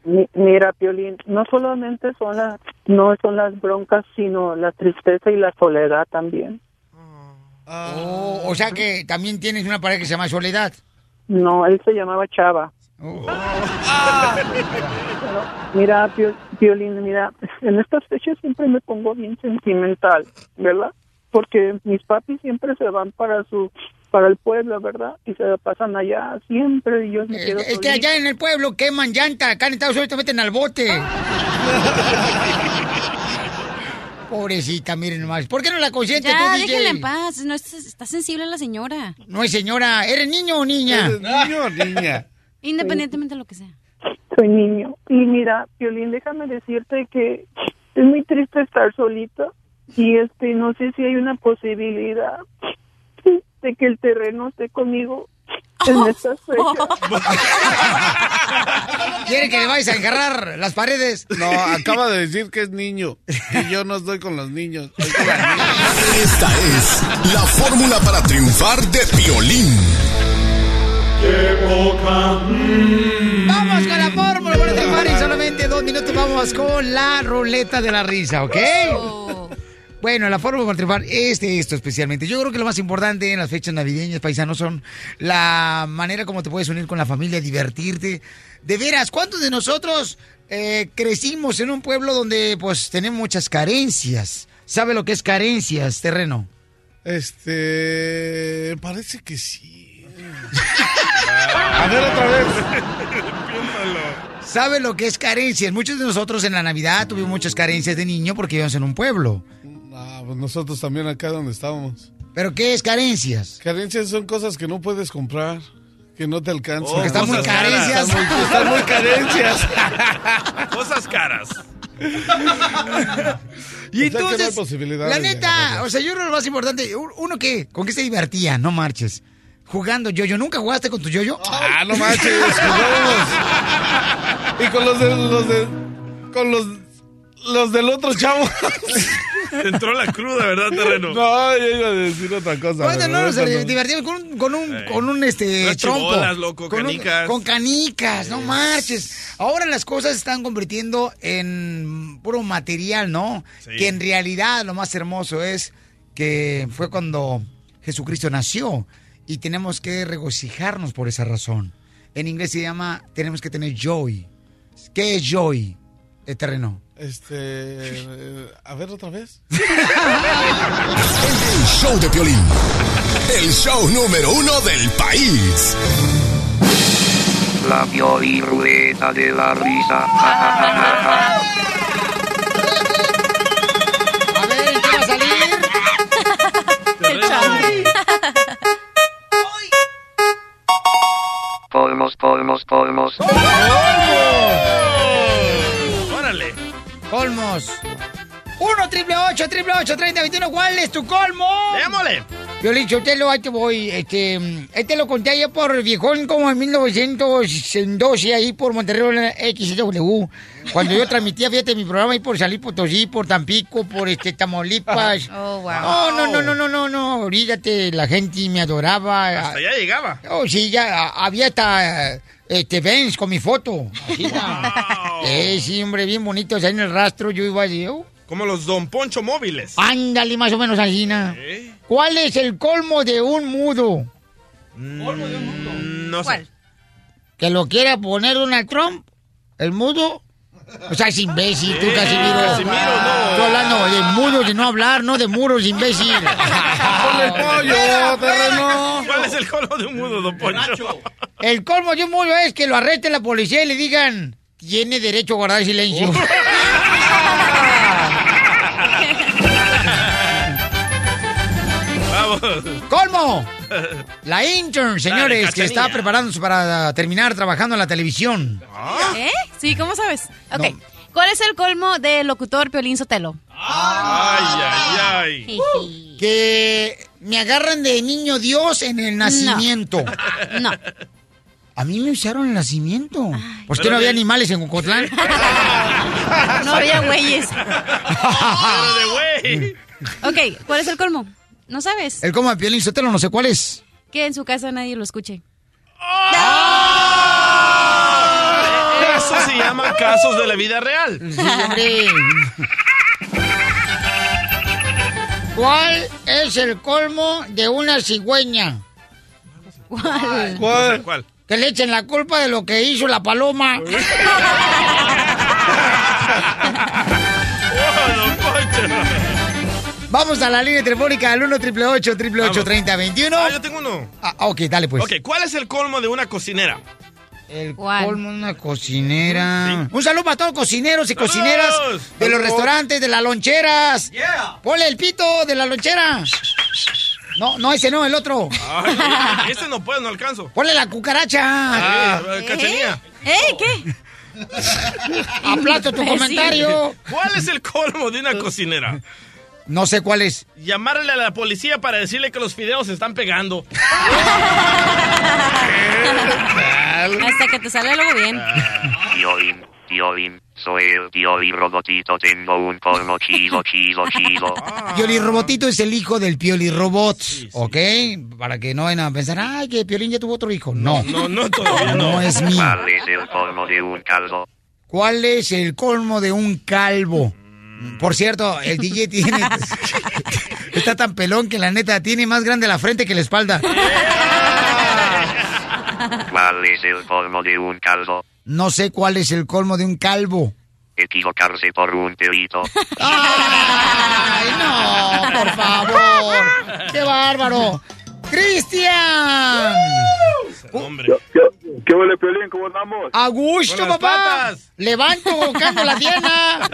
Mi- Mira, Piolín, no solamente son las, no son las broncas, sino la tristeza y la soledad también. Oh, o sea que también tienes una pareja que se llama Soledad. No, él se llamaba Chava. Mira, Pio- Piolín, mira, en estas fechas siempre me pongo bien sentimental, ¿verdad? Porque mis papis siempre se van para su para el pueblo, ¿verdad? Y se la pasan allá siempre y yo me quedo Es que allá en el pueblo queman llanta, acá en Estados Unidos te meten al bote. (laughs) Pobrecita, miren nomás. ¿Por qué no la consientes Ya, tú, DJ? déjenla en paz. No, es- está sensible la señora. No es señora, ¿eres niño o niña? ¿Eres niño o niña? (laughs) Independientemente de lo que sea. Soy niño. Y mira, Piolín, déjame decirte que es muy triste estar solita y este no sé si hay una posibilidad de que el terreno esté conmigo. (laughs) (laughs) ¿Quiere que le vayas a engarrar las paredes? No, acaba de decir que es niño. Y yo no estoy con los niños. con. Esta es la fórmula para triunfar de Piolín. Vamos con la fórmula para triunfar en solamente dos minutos. Vamos con la ruleta de la risa, ¿ok? Bueno, la fórmula para triunfar es de esto especialmente. Yo creo que lo más importante en las fechas navideñas, paisanos, son la manera como te puedes unir con la familia, divertirte. De veras, ¿cuántos de nosotros eh, crecimos en un pueblo donde pues tenemos muchas carencias? ¿Sabe lo que es carencias, terreno? Este. Parece que sí. (laughs) A ver otra vez. ¿Sabe lo que es carencias? Muchos de nosotros en la Navidad tuvimos muchas carencias de niño porque vivíamos en un pueblo. Ah, pues nosotros también acá donde estábamos. ¿Pero qué es carencias? Carencias son cosas que no puedes comprar, que no te alcanzan. Porque (laughs) están muy carencias. Están muy, están muy carencias. Cosas caras. Y O sea no entonces, posibilidades la neta, o sea, yo creo que lo más importante, uno que, ¿con qué se divertía? No marches. Jugando yo-yo. ¿Nunca jugaste con tu yo-yo? Ah, no manches, jugábamos. Y con los de los de con los los del otro chavo. Entró la cruda, ¿verdad, terreno? No, yo iba a decir otra cosa. Bueno, no, nos divertíamos con un, con un, con un este, Unas trompo. chibolas, loco, con un- canicas. con canicas, no marches. Ahora las cosas se están convirtiendo en puro material, ¿no? Sí. Que en realidad lo más hermoso es que fue cuando Jesucristo nació y tenemos que regocijarnos por esa razón. En inglés se llama, tenemos que tener joy. ¿Qué es joy, el terreno? Este, eh, a ver otra vez. El show de Piolín. El show número uno del país. La Pioli Ruleta de la Risa. A ver, ¿qué va a salir? Colmos, colmos, colmos. Órale. Colmos. 1 triple 8 triple 8 30 21 ¿Cuál es tu colmo? Démosle. Yo le dicho, te lo, ahí te voy. Este, este lo conté allá por viejón como en 1912, ahí por Monterrey XW. Cuando yo transmitía, fíjate, mi programa ahí por Salí Potosí, por Tampico, por este Tamaulipas. (laughs) Oh, wow. No, no, no, no, no, no, no. Olvídate, la gente me adoraba. Hasta allá llegaba. Oh, sí, ya había hasta este Benz con mi foto. Así. (laughs) Eh, sí, hombre, bien bonitos ahí en el rastro. Yo iba así, oh. Como los Don Poncho móviles. Ándale, más o menos así, ¿no? ¿Cuál es el colmo de un mudo? ¿Colmo de un mundo? No sé. Que lo quiera poner Donald Trump, el mudo, O sea, es imbécil, tú, Eh, Casimiro. Casimiro, no. Estoy hablando de muros, de no hablar, no de muros, imbécil. Ponle el pollo, terreno. ¿Cuál es el colmo de un mudo, don Poncho? El colmo de un muro es que lo arreste la policía y le digan, tiene derecho a guardar silencio. (laughs) Vamos. ¡Colmo! La intern, Dale, señores, que está preparándose para terminar trabajando en la televisión. ¿Eh? Sí, ¿cómo sabes? Ok. ¿Cuál es el colmo del locutor Piolín Sotelo? Ay, ay, ay. Que me agarran de niño Dios en el nacimiento. No. A mí me usaron el nacimiento. Que Pero no había de- animales en Ocotlán. (laughs) No había güeyes. de güey. Ok, ¿cuál es el colmo? ¿No sabes? El como de Piolín Sotelo, no sé cuál es. Que en su casa nadie lo escuche. Eso se llama casos de la vida real. Sí, hombre. ¿Cuál es el colmo de una cigüeña? ¿Cuál? ¿Cuál? ¿Cuál? Que le echen la culpa de lo que hizo la paloma. (laughs) Vamos a la línea telefónica al 1 888 3021 Ah, yo tengo uno. Ah, ok, dale pues. Ok, ¿cuál es el colmo de una cocinera? El colmo de una cocinera. Un saludo para todos los cocineros y cocineras de los Saludos. restaurantes, de las loncheras. Yeah. Ponle el pito de la lonchera. No, no, ese no, el otro. (laughs) Ay, (laughs) este no puedo, no alcanzo. Ponle la cucaracha. Ah, cachanilla. ¿Eh? ¿Qué? (laughs) Aplasto tu comentario. ¿Cuál es el colmo de una cocinera? No sé cuál es. Llamarle a la policía para decirle que los fideos se están pegando. Hasta que te salga luego bien. Piolín, Piolín, soy el Piolín Robotito, tengo un colmo chido, chido, chido. (laughs) Pioli Robotito es el hijo del Pioli Robot, ¿ok? Para que no vayan a pensar, ay, que Piolín ya tuvo otro hijo. No, No, no, todavía no. no es mío. ¿Cuál es el colmo de un calvo? ¿Cuál es el colmo de un calvo? Por cierto, el DJ (laughs) tiene... Está tan pelón que la neta tiene más grande la frente que la espalda. (laughs) ¿Cuál es el colmo de un calvo? No sé cuál es el colmo de un calvo. Equivocarse por un pelito. (laughs) ¡Ay, no! ¡Por favor! ¡Qué bárbaro! ¡Cristian! Hombre. ¿Qué huele, Piolín? ¿Cómo andamos? ¡A gusto, papá! patas. ¡Levanto, canto la Diana!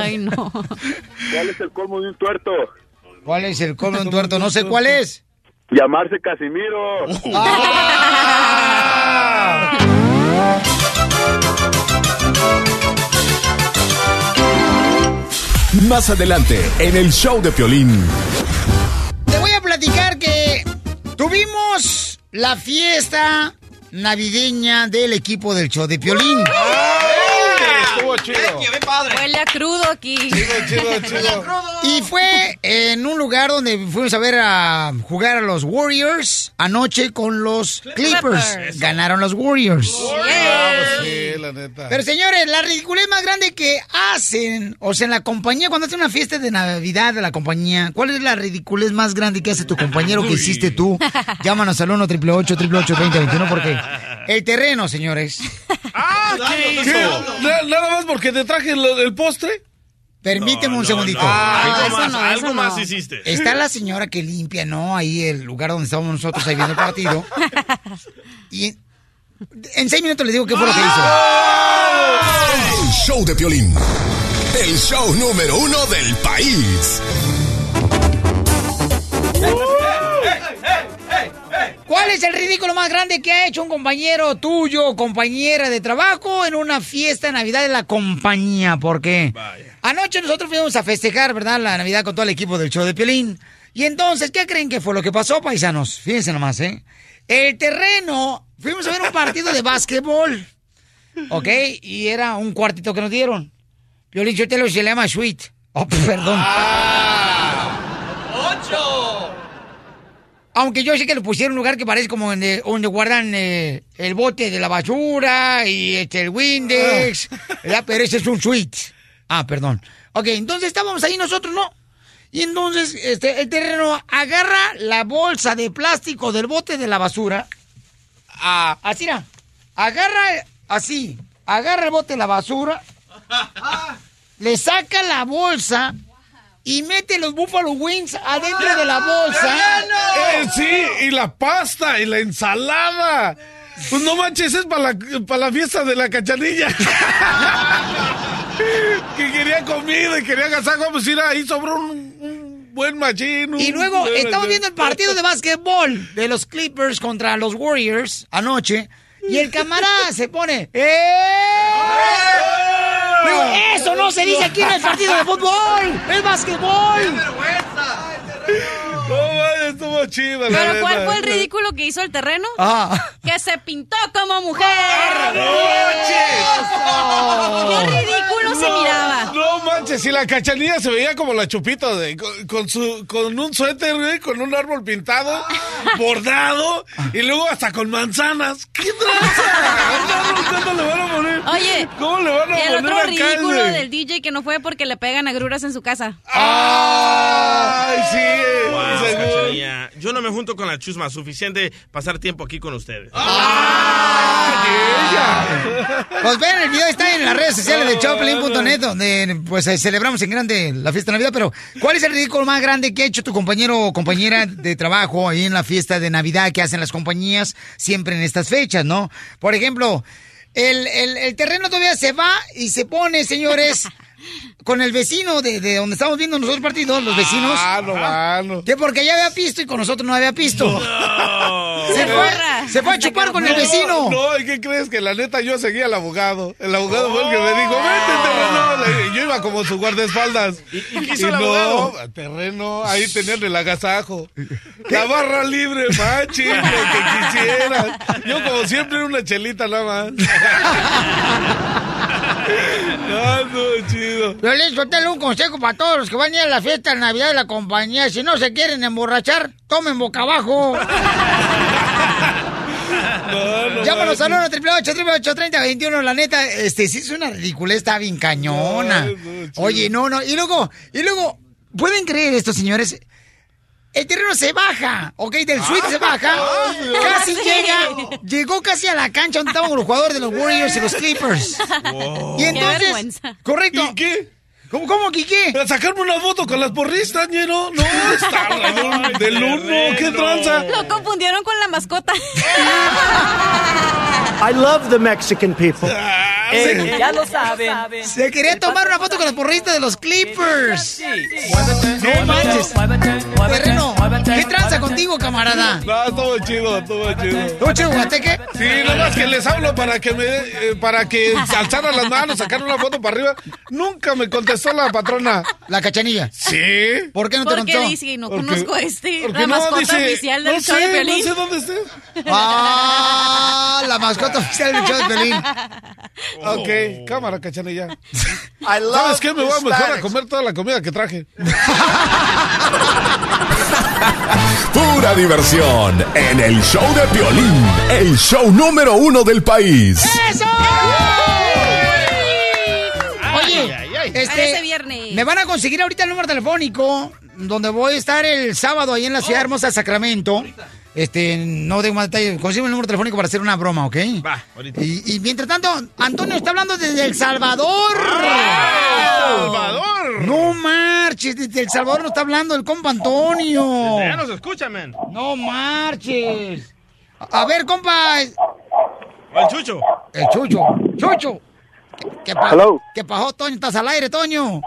Ay, no. ¿Cuál es el colmo de un tuerto? ¿Cuál es el colmo de un tuerto? No sé cuál es. Llamarse Casimiro. (laughs) Más adelante, en el show de Piolín. Te voy a platicar que tuvimos la fiesta navideña del equipo del show de Piolín. Chido. Huele a crudo aquí. Y fue en un lugar donde fuimos a ver a jugar a los Warriors anoche con los Clippers. Clippers. Ganaron los Warriors. Sí, la neta. Pero señores, la ridiculez más grande que hacen, o sea, en la compañía, cuando hacen una fiesta de Navidad de la compañía, ¿cuál es la ridiculez más grande que hace tu compañero que hiciste tú? Llámanos al 1 888 3021 porque el terreno, señores. Ah, ¿qué Nada más porque te traje lo- el postre. Permíteme un segundito. Algo eso más, no, algo más hiciste. Está la señora que limpia, ¿no? Ahí el lugar donde estábamos nosotros ahí viendo el partido. (laughs) Y en, seis minutos le digo qué fue lo que hizo. El show de Piolín. El show número uno del país. ¿Cuál es el ridículo más grande que ha hecho un compañero tuyo o compañera de trabajo en una fiesta de Navidad de la compañía? Porque anoche nosotros fuimos a festejar, ¿verdad? La Navidad con todo el equipo del show de Piolín. Y entonces, ¿qué creen que fue lo que pasó, paisanos? Fíjense nomás, ¿eh? El terreno, fuimos a ver un partido de básquetbol, ¿ok? Y era un cuartito que nos dieron. Piolín Chotelo se le llama suite. Oh, perdón. Aunque yo sé que lo pusieron en un lugar que parece como donde, donde guardan eh, el bote de la basura y este, el Windex, (laughs) ¿verdad? Pero ese es un suite. Ah, perdón. Ok, entonces estábamos ahí nosotros, ¿no? Y entonces este, el terreno agarra la bolsa de plástico del bote de la basura. Ah, así. Agarra así agarra el bote de la basura, (laughs) le saca la bolsa y mete los Buffalo Wings adentro de la bolsa. Eh, sí, y la pasta y la ensalada. Pues no manches, es para la, pa' la fiesta de la cachanilla. (laughs) que quería comida y quería agasajo, pues mira, ahí sobró un, un buen machín. un Y luego estamos viendo el partido de básquetbol de los Clippers contra los Warriors anoche. Y el camarada se pone. ¡Eh! Luego, eso no se dice aquí en el partido de fútbol. Es básquetbol. No, vaya, estuvo chido. la Pero ¿cuál fue el ridículo que hizo el terreno? Ah. Que se pintó como mujer. ¡No ¡Qué ridículo se No, miraba! No manches, si la cachanilla se veía como la chupito de con, con su con un suéter, güey, con un árbol pintado, (laughs) bordado y luego hasta con manzanas. ¿Qué tranza? ¿Cómo le van a poner? Oye, ¿cómo le van a y el poner otro ridículo del DJ que no fue porque le pegan agruras en su casa. Ay, sí, Wow, seguro. Yo no me junto con la chusma. Suficiente pasar tiempo aquí con ustedes. Pues ven, el video está en las redes sociales de Choplin.net, donde pues eh, celebramos en grande la fiesta de Navidad. Pero, ¿cuál es el ridículo más grande que ha hecho tu compañero o compañera de trabajo ahí en la fiesta de Navidad que hacen las compañías siempre en estas fechas, no? Por ejemplo, el, el- el terreno todavía se va y se pone, señores. Con el vecino de, de donde estamos viendo nosotros partidos, los vecinos. Ah, no, mano. Que porque ya había pisto y con nosotros no había pisto. Se fue, se fue a chupar con el No, vecino. No, ¿y qué crees? Que la neta yo seguía al abogado. El abogado fue el que me dijo, vete, terreno. Yo iba como su guardaespaldas. ¿Y, qué hizo el abogado? terreno, ahí tenían el agasajo. (laughs) La barra libre, machi, lo que quisieras. Yo como siempre una chelita nada más. (laughs) No, no, chido. Yo les tengo un consejo para todos los que van a ir a la fiesta de Navidad de la compañía. Si no se quieren emborrachar, tomen boca abajo. (laughs) Llámanos al 1 888 30 21 La neta, este, sí es una ridiculez, está bien cañona. Oye, no, no. Y luego, y luego, ¿pueden creer esto, señores? El terreno se baja, ¿ok? Del suite se baja. (laughs) Casi Sí. llega, llegó casi a la cancha donde estaban los jugadores de los Warriors y los Clippers. Wow. Y Qué entonces, correcto. ¿Y qué? ¿Cómo, cómo que qué? A sacarme una foto con las porristas, ñero. No, (laughs) está del uno. ¿Qué tranza? Lo confundieron con la mascota. I love the Mexican people. Se- ya lo saben. Se quería tomar una foto con los porristas de los Clippers. No manches. Terreno, ¿qué tranza contigo, camarada? No, estuvo chido, estuvo chido. ¿Estuvo chido, Guateque? Sí, nomás que les hablo para que me, eh, para que (laughs) alzaran las manos, sacaran una foto para arriba. Nunca me contestó la patrona. ¿La cachanilla? Sí. ¿Por qué no te Porque contó? dice, no Porque- conozco a este, porque la no, mascota dice, oficial del no show sé, de Piolín. No sé dónde esté. Ah, la mascota oficial del show de Pelín. (laughs) Ok, cámara, cachanilla. (laughs) I love ¿Sabes qué? Me voy a mejor a comer toda la comida que traje. (laughs) Pura diversión en el show de Piolín, el show número uno del país. ¡Eso! Oye, este, viernes. me van a conseguir ahorita el número telefónico donde voy a estar el sábado ahí en la ciudad hermosa de Sacramento. Este, no tengo más detalles. Consigo el número telefónico para hacer una broma, ¿ok? Va, ahorita. Y, y mientras tanto, Antonio está hablando desde El Salvador. Salvador! No marches, desde El Salvador nos está hablando el compa Antonio. Ya nos escucha, man. No marches. A ver, compa. El chucho. El Chucho. Chucho. ¿Qué, qué pa- Hello. ¿Qué pasó, Toño? ¿Estás al aire, Toño?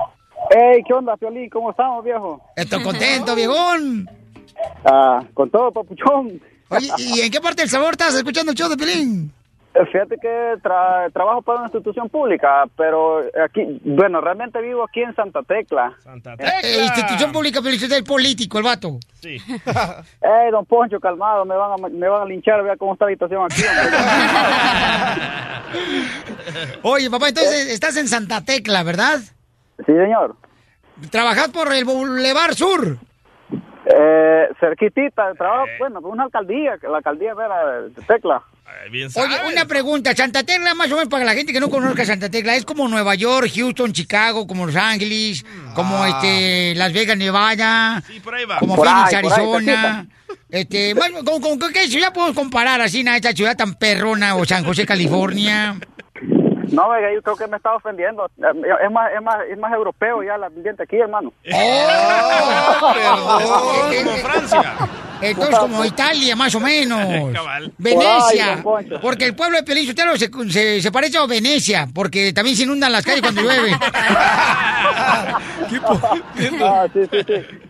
Hey, ¿qué onda, Piolín? ¿Cómo estamos, viejo? Estoy contento, viejón. Ah, con todo, papuchón. Oye, ¿y en qué parte del sabor estás escuchando el show de Pelín? Eh, Fíjate que tra- trabajo para una institución pública, pero aquí, bueno, realmente vivo aquí en Santa Tecla. Santa Eh, institución pública, pero usted es el político, el vato. Sí. (laughs) Ey, don Poncho, calmado, me van a, me van a linchar, vea cómo está la situación aquí. (laughs) Oye, papá, entonces estás en Santa Tecla, ¿verdad? sí, señor. Trabajas por el Boulevard Sur. Eh, cerquitita, trabajo, bueno, con una alcaldía, que la alcaldía era de Tecla. Bien Oye, una pregunta. Santa Tecla, más o menos para la gente que no conozca Santa Tecla, es como Nueva York, Houston, Chicago, como Los Ángeles, como este Las Vegas, Nevada, Sí, por ahí va. como Por Phoenix, ahí, por ahí, Arizona. Este, bueno, ¿con, con- con qué ciudad podemos comparar así, a esta ciudad tan perrona o San José, California? (laughs) No, oiga, yo creo que me estaba ofendiendo. Es más, es más, es más europeo ya el ambiente aquí, hermano. (laughs) Oh, Entonces, como Italia, más o menos. (laughs) Venecia. Don Poncho. Porque el pueblo de Pelín Sotelo se, se, se parece a Venecia, porque también se inundan las calles cuando llueve. (laughs) Ah, sí, sí, sí.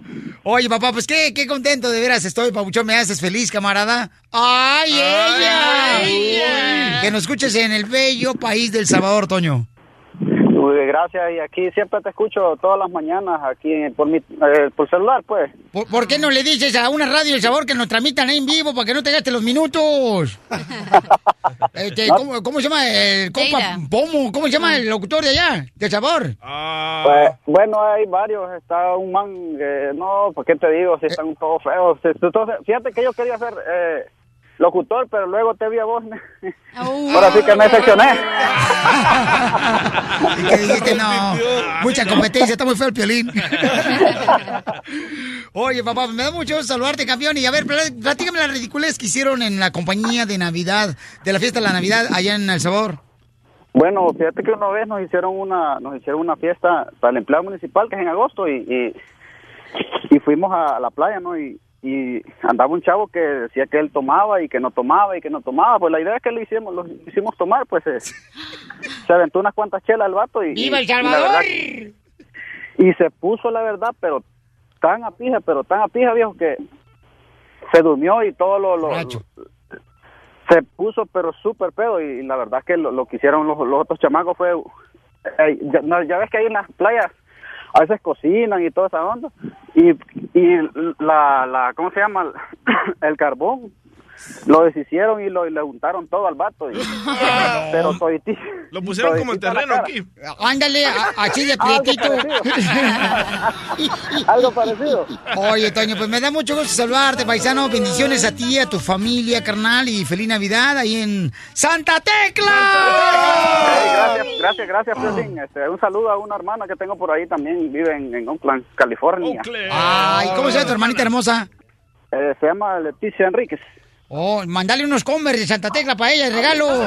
Oye, papá, pues qué, qué contento de veras estoy, Pabuchón. Me haces feliz, camarada. ¡Ay, ella! Que nos escuches en el bello país del Salvador, Toño. Gracias, y aquí siempre te escucho todas las mañanas, aquí por mi, eh, por celular, pues. ¿Por, por qué no le dices a una radio El Sabor que nos transmitan ahí en vivo para que no te gastes los minutos? (laughs) Este, ¿cómo, cómo se llama el compa Pomo? ¿Cómo se llama el locutor de allá, del Sabor? Pues, bueno, hay varios. Está un man, eh, no, pues qué te digo, si están todos feos. Entonces, fíjate que yo quería ser eh, locutor, pero luego te vi a vos. (laughs) Ahora sí que me decepcioné. (laughs) Y que dijiste, no, mucha competencia, está muy feo el piolín. (laughs) Oye, papá, me da mucho gusto saludarte, campeón. Y a ver, platícame las ridiculez que hicieron en la compañía de Navidad, de la fiesta de la Navidad allá en El Sabor. Bueno, fíjate que una vez nos hicieron una nos hicieron una fiesta para el empleado municipal que es en agosto y, y, y fuimos a la playa, ¿no? Y, y andaba un chavo que decía que él tomaba y que no tomaba y que no tomaba. Pues la idea es que le hicimos, lo hicimos tomar, pues eh, (laughs) se aventó unas cuantas chelas al vato y... ¡Viva El y- se puso, la verdad, pero tan a pija, pero tan a pija, viejo, que se durmió y todo lo... lo se puso, pero súper pedo, y, la verdad que lo, lo que hicieron los, los otros chamacos fue... eh, ya, ya ves que en las playas a veces cocinan y toda esa onda, y, y la, la, ¿cómo se llama? (coughs) El carbón. Lo deshicieron y, lo, y le untaron todo al vato. y- (laughs) pero toditi- Lo pusieron como la terreno aquí. Ándale, a- así de Algo prietito. (laughs) Algo parecido. Oye, Toño, pues me da mucho gusto saludarte, paisano. Bendiciones a ti, a tu familia, carnal, y feliz Navidad ahí en Santa Tecla. Hey, gracias, gracias, gracias. Este, un saludo a una hermana que tengo por ahí también, vive en, en Oakland, California. Ay, ¿cómo se llama tu hermanita hermosa? Eh, se llama Leticia Enríquez. Oh, mandale unos Converse de Santa Tecla para ella, de regalo. (laughs)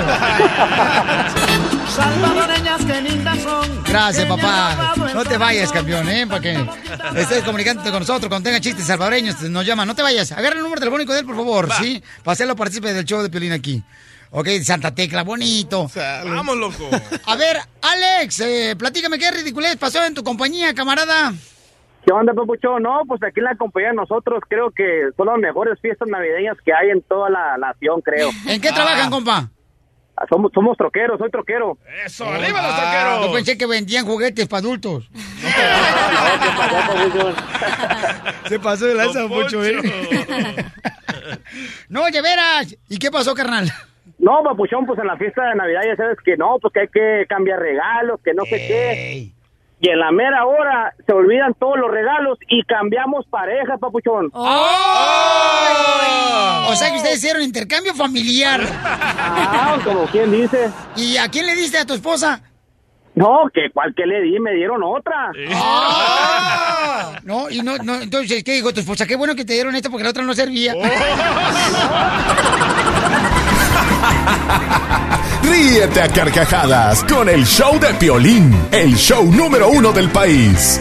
Salvadoreñas que lindas son. Gracias, papá. No te vayas, campeón, ¿eh? Para que estés comunicándote con nosotros cuando tenga chistes salvadoreños, nos llama. No te vayas. Agarra el número telefónico de él, por favor, ¿sí? Para hacerlo partícipe del show de Piolín aquí. Ok, Santa Tecla, bonito. Vamos, loco. A ver, Alex, eh, platícame qué ridiculez pasó en tu compañía, camarada. ¿Qué onda, Papuchón? No, pues aquí en la compañía de nosotros creo que son las mejores fiestas navideñas que hay en toda la nación, creo. (laughs) ¿En qué trabajan, compa? Ah, Somos, somos troqueros, soy troquero. Eso, arriba los Ah, Yo pensé que vendían juguetes para adultos. (laughs) (laughs) Se pasó de lanza, Poncho, ¿eh? No, de veras. ¿Y qué pasó, carnal? No, Papuchón, pues en la fiesta de Navidad ya sabes que no, pues que hay que cambiar regalos, que no sé qué. Y en la mera hora se olvidan todos los regalos y cambiamos pareja, Papuchón. O sea que ustedes hicieron intercambio familiar. Ah, como quien dice. ¿Y a quién le diste a tu esposa? No, que cual que le di, me dieron otra. Ah. No, y no, no, entonces, ¿qué dijo tu esposa? Qué bueno que te dieron esta porque la otra no servía. Ríete a carcajadas con el show de Piolín, el show número uno del país.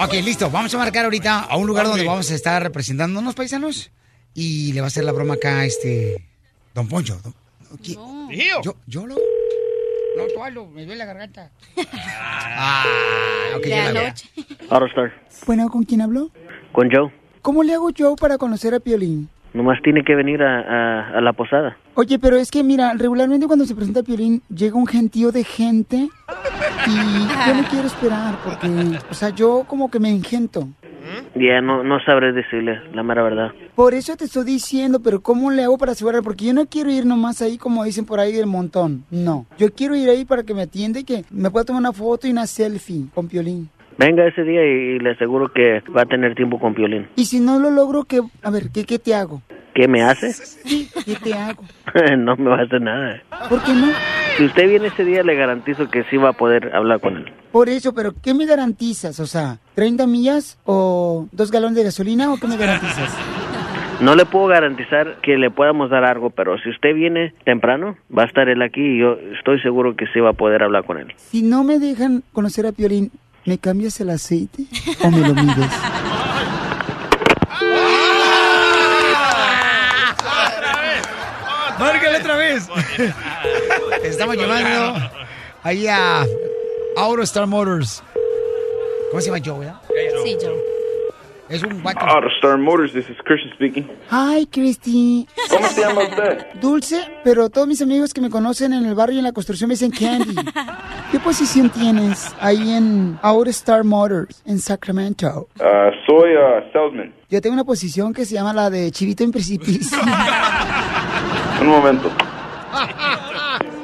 Ok, listo. Vamos a marcar ahorita a un lugar donde vamos a estar representándonos, paisanos. Y le va a hacer la broma acá, este... Don Poncho. don- ¿Qui- Yo, yo lo... No, tú hazlo, me duele la garganta. Ah, ok, ya la. Autostar. Bueno, ¿con quién habló? Con Joe. ¿Cómo le hago yo para conocer a Piolín? Nomás tiene que venir a, a- a la posada. Oye, pero es que mira, regularmente cuando se presenta Piolín llega un gentío de gente y yo no quiero esperar porque, o sea, yo como que me engento. Ya no, no sabré decirle la mera verdad. Por eso te estoy diciendo, pero ¿cómo le hago para asegurar? Porque yo no quiero ir nomás ahí como dicen por ahí del montón. No, yo quiero ir ahí para que me atienda y que me pueda tomar una foto y una selfie con Piolín. Venga ese día y, le aseguro que va a tener tiempo con Piolín. Y si no lo logro, ¿qué? A ver, ¿qué, qué te hago? ¿Qué me hace? Sí, ¿qué te hago? (laughs) no me va a hacer nada. ¿Por qué no? Si usted viene ese día, le garantizo que sí va a poder hablar con él. Por eso, pero ¿qué me garantizas? O sea, ¿30 millas o dos galones de gasolina o qué me garantizas? No le puedo garantizar que le podamos dar algo, pero si usted viene temprano, va a estar él aquí y yo estoy seguro que sí va a poder hablar con él. Si no me dejan conocer a Piolín, ¿me cambias el aceite o me lo mides? Márcale otra vez. Estamos llamando ahí a Autostar Motors. ¿Cómo se llama Joe, verdad? Sí, Joe. Es un guacho. AutoStar Motors, this is Christian speaking. Ay, Cristi. ¿Cómo se llama usted? Dulce, pero todos mis amigos que me conocen en el barrio y en la construcción me dicen Candy. (laughs) ¿Qué posición tienes ahí en Autostar Motors, en Sacramento? Uh, soy uh, salesman. Yo tengo una posición que se llama la de chivito en precipicio. (laughs) Un momento.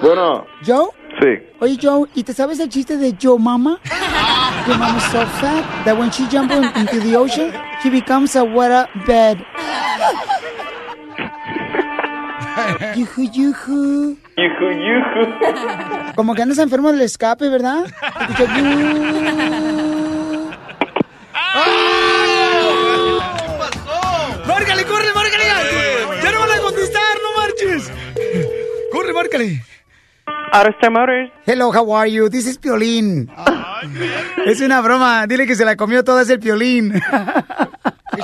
Bueno, ¿Joe? sí. Oye, Joe, ¿y te sabes el chiste de Joe Mama? (laughs) Your mama's so fat that when she jumps in- into the ocean, she becomes a water bed. (laughs) Yuju, yuju. Yuju, yuju. Como que andas enfermo del escape, ¿verdad? ¡Márcale, corre, márcale! ¡Ya no van a contestar, no marches! ¡Corre, márcale! Autostar Motors. Hello, how are you? This is Piolín. es una broma. Dile que se la comió toda, es el Piolín. (laughs)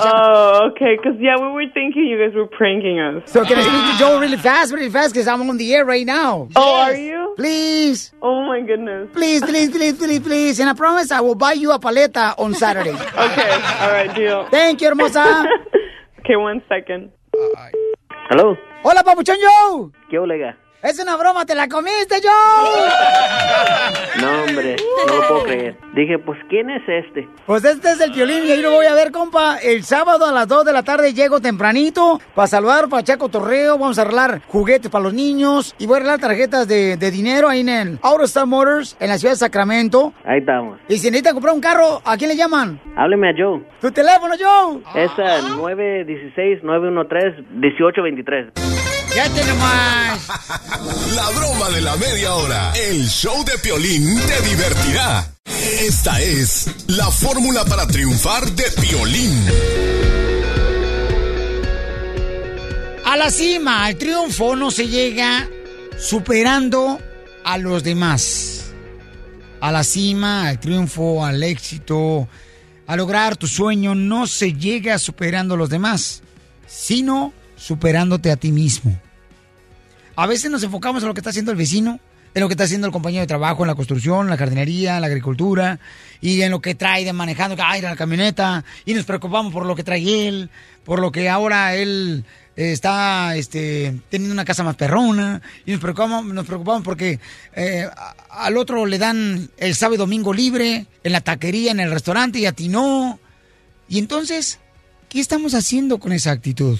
Oh, okay. Because yeah, we were thinking you guys were pranking us. So can I speak to Joe really fast, really fast? Because I'm on the air right now. Oh, are you? Please. Oh my goodness. Please, please, please, please, please. And I promise I will buy you a paleta on Saturday. (laughs) Okay. All right, deal. Thank you, hermosa. (laughs) okay, one second. Hello. Hola, papuchón Joe. ¿Qué olega? Es una broma, te la comiste, Joe. No, hombre, no lo puedo creer. Dije, pues, ¿quién es este? Pues este es el violín y ahí lo voy a ver, compa. El sábado a las 2 de la tarde llego tempranito para saludar, para echar cotorreo. Vamos a arreglar juguetes para los niños y voy a arreglar tarjetas de, de dinero ahí en el Autostar Motors en la ciudad de Sacramento. Ahí estamos. Y si necesitan comprar un carro, ¿a quién le llaman? Hábleme a Joe. Tu teléfono, Joe. Es al 916-913-1823. Ya tenemos. La broma de la media hora. El show de Piolín te divertirá. Esta es la fórmula para triunfar de Piolín. A la cima, al triunfo no se llega superando a los demás. A la cima, al triunfo, al éxito, a lograr tu sueño, no se llega superando a los demás, sino superándote a ti mismo. A veces nos enfocamos en lo que está haciendo el vecino, en lo que está haciendo el compañero de trabajo en la construcción, la jardinería, la agricultura, y en lo que trae de manejando, ay, la camioneta, y nos preocupamos por lo que trae él, por lo que ahora él eh, está este, teniendo una casa más perrona, y nos preocupamos, nos preocupamos porque eh, al otro le dan el sábado y domingo libre, en la taquería, en el restaurante, y a ti no. Y entonces, ¿qué estamos haciendo con esa actitud?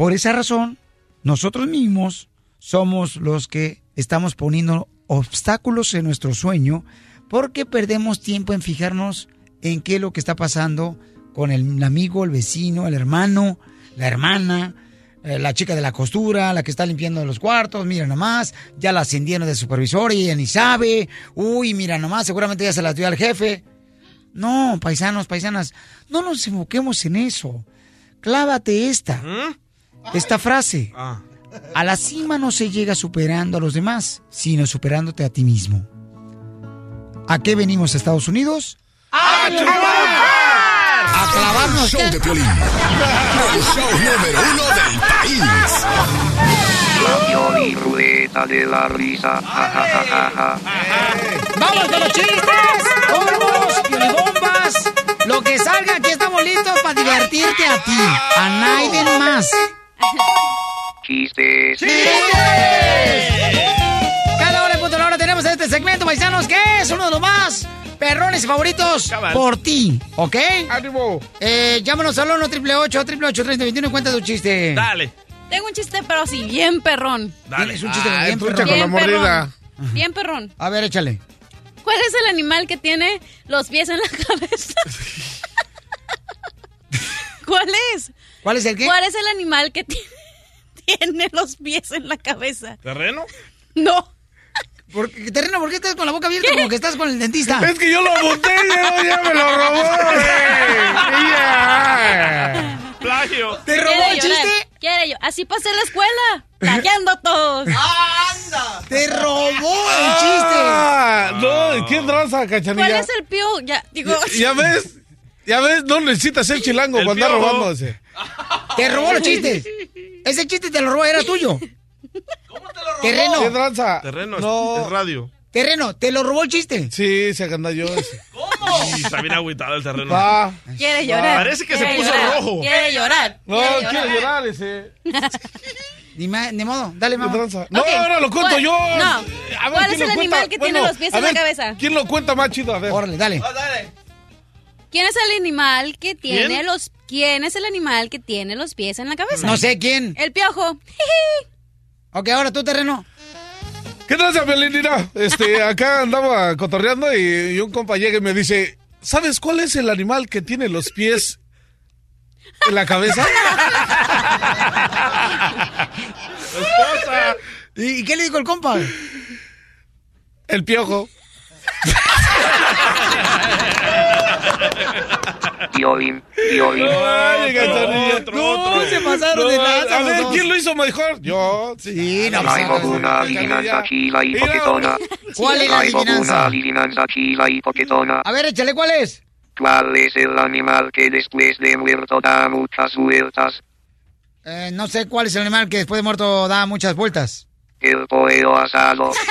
Por esa razón, nosotros mismos somos los que estamos poniendo obstáculos en nuestro sueño porque perdemos tiempo en fijarnos en qué es lo que está pasando con el amigo, el vecino, el hermano, la hermana, eh, la chica de la costura, la que está limpiando los cuartos, mira nomás, ya la ascendieron de supervisor y ella ni sabe, uy, mira nomás, seguramente ya se la dio al jefe. No, paisanos, paisanas, no nos enfoquemos en eso. Clávate esta, esta frase. A la cima no se llega superando a los demás, sino superándote a ti mismo. ¿A qué venimos a Estados Unidos? ¡A ¡A clavarnos! Show de Piolín. El show número uno del país. La Pioli Ruleta de la risa. Ja, ja, ja, ja, ja. ¡Vamos con los chistes! ¡Vamos, piolibombas! Lo que salga, aquí estamos listos para divertirte a ti. A nadie más. Chistes. Cada hora en punto de la hora tenemos este segmento, paisanos, que es uno de los más perrones y favoritos por ti, ¿ok? ¡Ánimo! Eh, llámanos al 1 888 888 3021 y cuenta tu chiste. Dale. Tengo un chiste, pero sí, bien perrón. Dale. Es un chiste Ah, bien trucha perrón. con la Bien mordida. perrón. Bien perrón. A ver, échale. ¿Cuál es el animal que tiene los pies en la (laughs) cabeza? (laughs) ¿Cuál es? ¿Cuál es el qué? ¿Cuál es el animal que ti- (laughs) tiene los pies en la cabeza? ¿Terreno? No. ¿Por qué, terreno, ¿por qué estás con la boca abierta como que estás con el dentista? Es que yo lo apunté y ya, me lo robó, güey. Ya. Plagio. así pasé la escuela. Tagueando a todos. ¡Anda! ¡Te robó el Ah, no, ¿quién tranza, cachanilla? ¿Cuál es el pio? Ya, digo. ¿Ya ves? ¿Ya ves? No necesitas ser chilango El cuando anda piojo. robándose. Te robó los chistes. (laughs) Ese chiste te lo robó, era tuyo. Terreno. ¿Qué tranza? Terreno es- No. es radio. Terreno, ¿te lo robó el chiste? Sí, se anda yo ese. Y (laughs) está bien agüitado el terreno. Va. Quiere llorar. Parece que se puso llorar. rojo. Quiere llorar. No, quiere quiero llorar ese. (laughs) Ni, ma- ni modo, dale, ¿Qué mamá. tranza? No, ahora lo cuento ¿Cuál- yo. no. A ver, ¿Cuál ¿quién es lo el cuenta? animal que tiene los pies en la cabeza? ¿Quién lo cuenta más chido? A ver. Órale, dale. ¿Quién es el animal que tiene ¿Quién? los quién es el animal que tiene los pies en la cabeza? No sé quién. El piojo. (laughs) Ok, ahora tú, terreno. ¿Qué tranza, Belinina? Este, (laughs) acá andaba cotorreando y, y un compa llega y me dice, ¿sabes cuál es el animal que tiene los pies en la cabeza? (laughs) Esposa. ¿Y qué le dijo el compa? El piojo. Violín, violín. Ay. Otro, no, otro. se pasaron de No, lanza A los ver, dos. ¿quién lo hizo mejor? Yo. Sí, no, Traigo una adivinanza chila y poquetona. ¿Cuál es la Traigo una adivinanza? adivinanza chila y poquetona. A ver, échale, ¿cuál es? ¿Cuál es el animal que después de muerto da muchas vueltas? Eh, no sé cuál es el animal que después de muerto da muchas vueltas. El pollo asado. (laughs)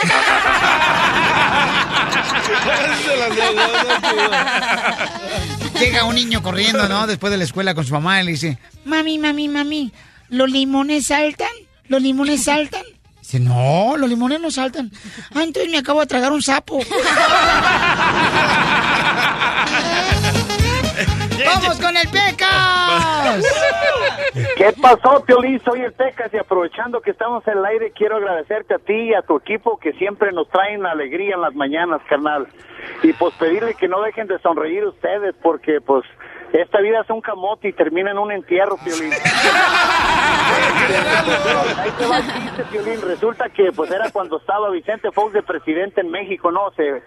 (laughs) Llega un niño corriendo, ¿no? Después de la escuela con su mamá y le dice, mami, mami, mami, ¿los limones saltan? ¿Los limones saltan? Dice, no, los limones no saltan. Ah, entonces me acabo de tragar un sapo. (laughs) (laughs) ¡Vamos con el (laughs) ¿Qué pasó, Piolín? Soy el Pecas y aprovechando que estamos en el aire, quiero agradecerte a ti y a tu equipo que siempre nos traen alegría en las mañanas, carnal. Y pues pedirle que no dejen de sonreír ustedes porque pues esta vida es un camote y termina en un entierro, Piolín. (laughs) Ahí te va el chiste, Piolín. Resulta que pues era cuando estaba Vicente Fox de presidente en México, ¿no? Se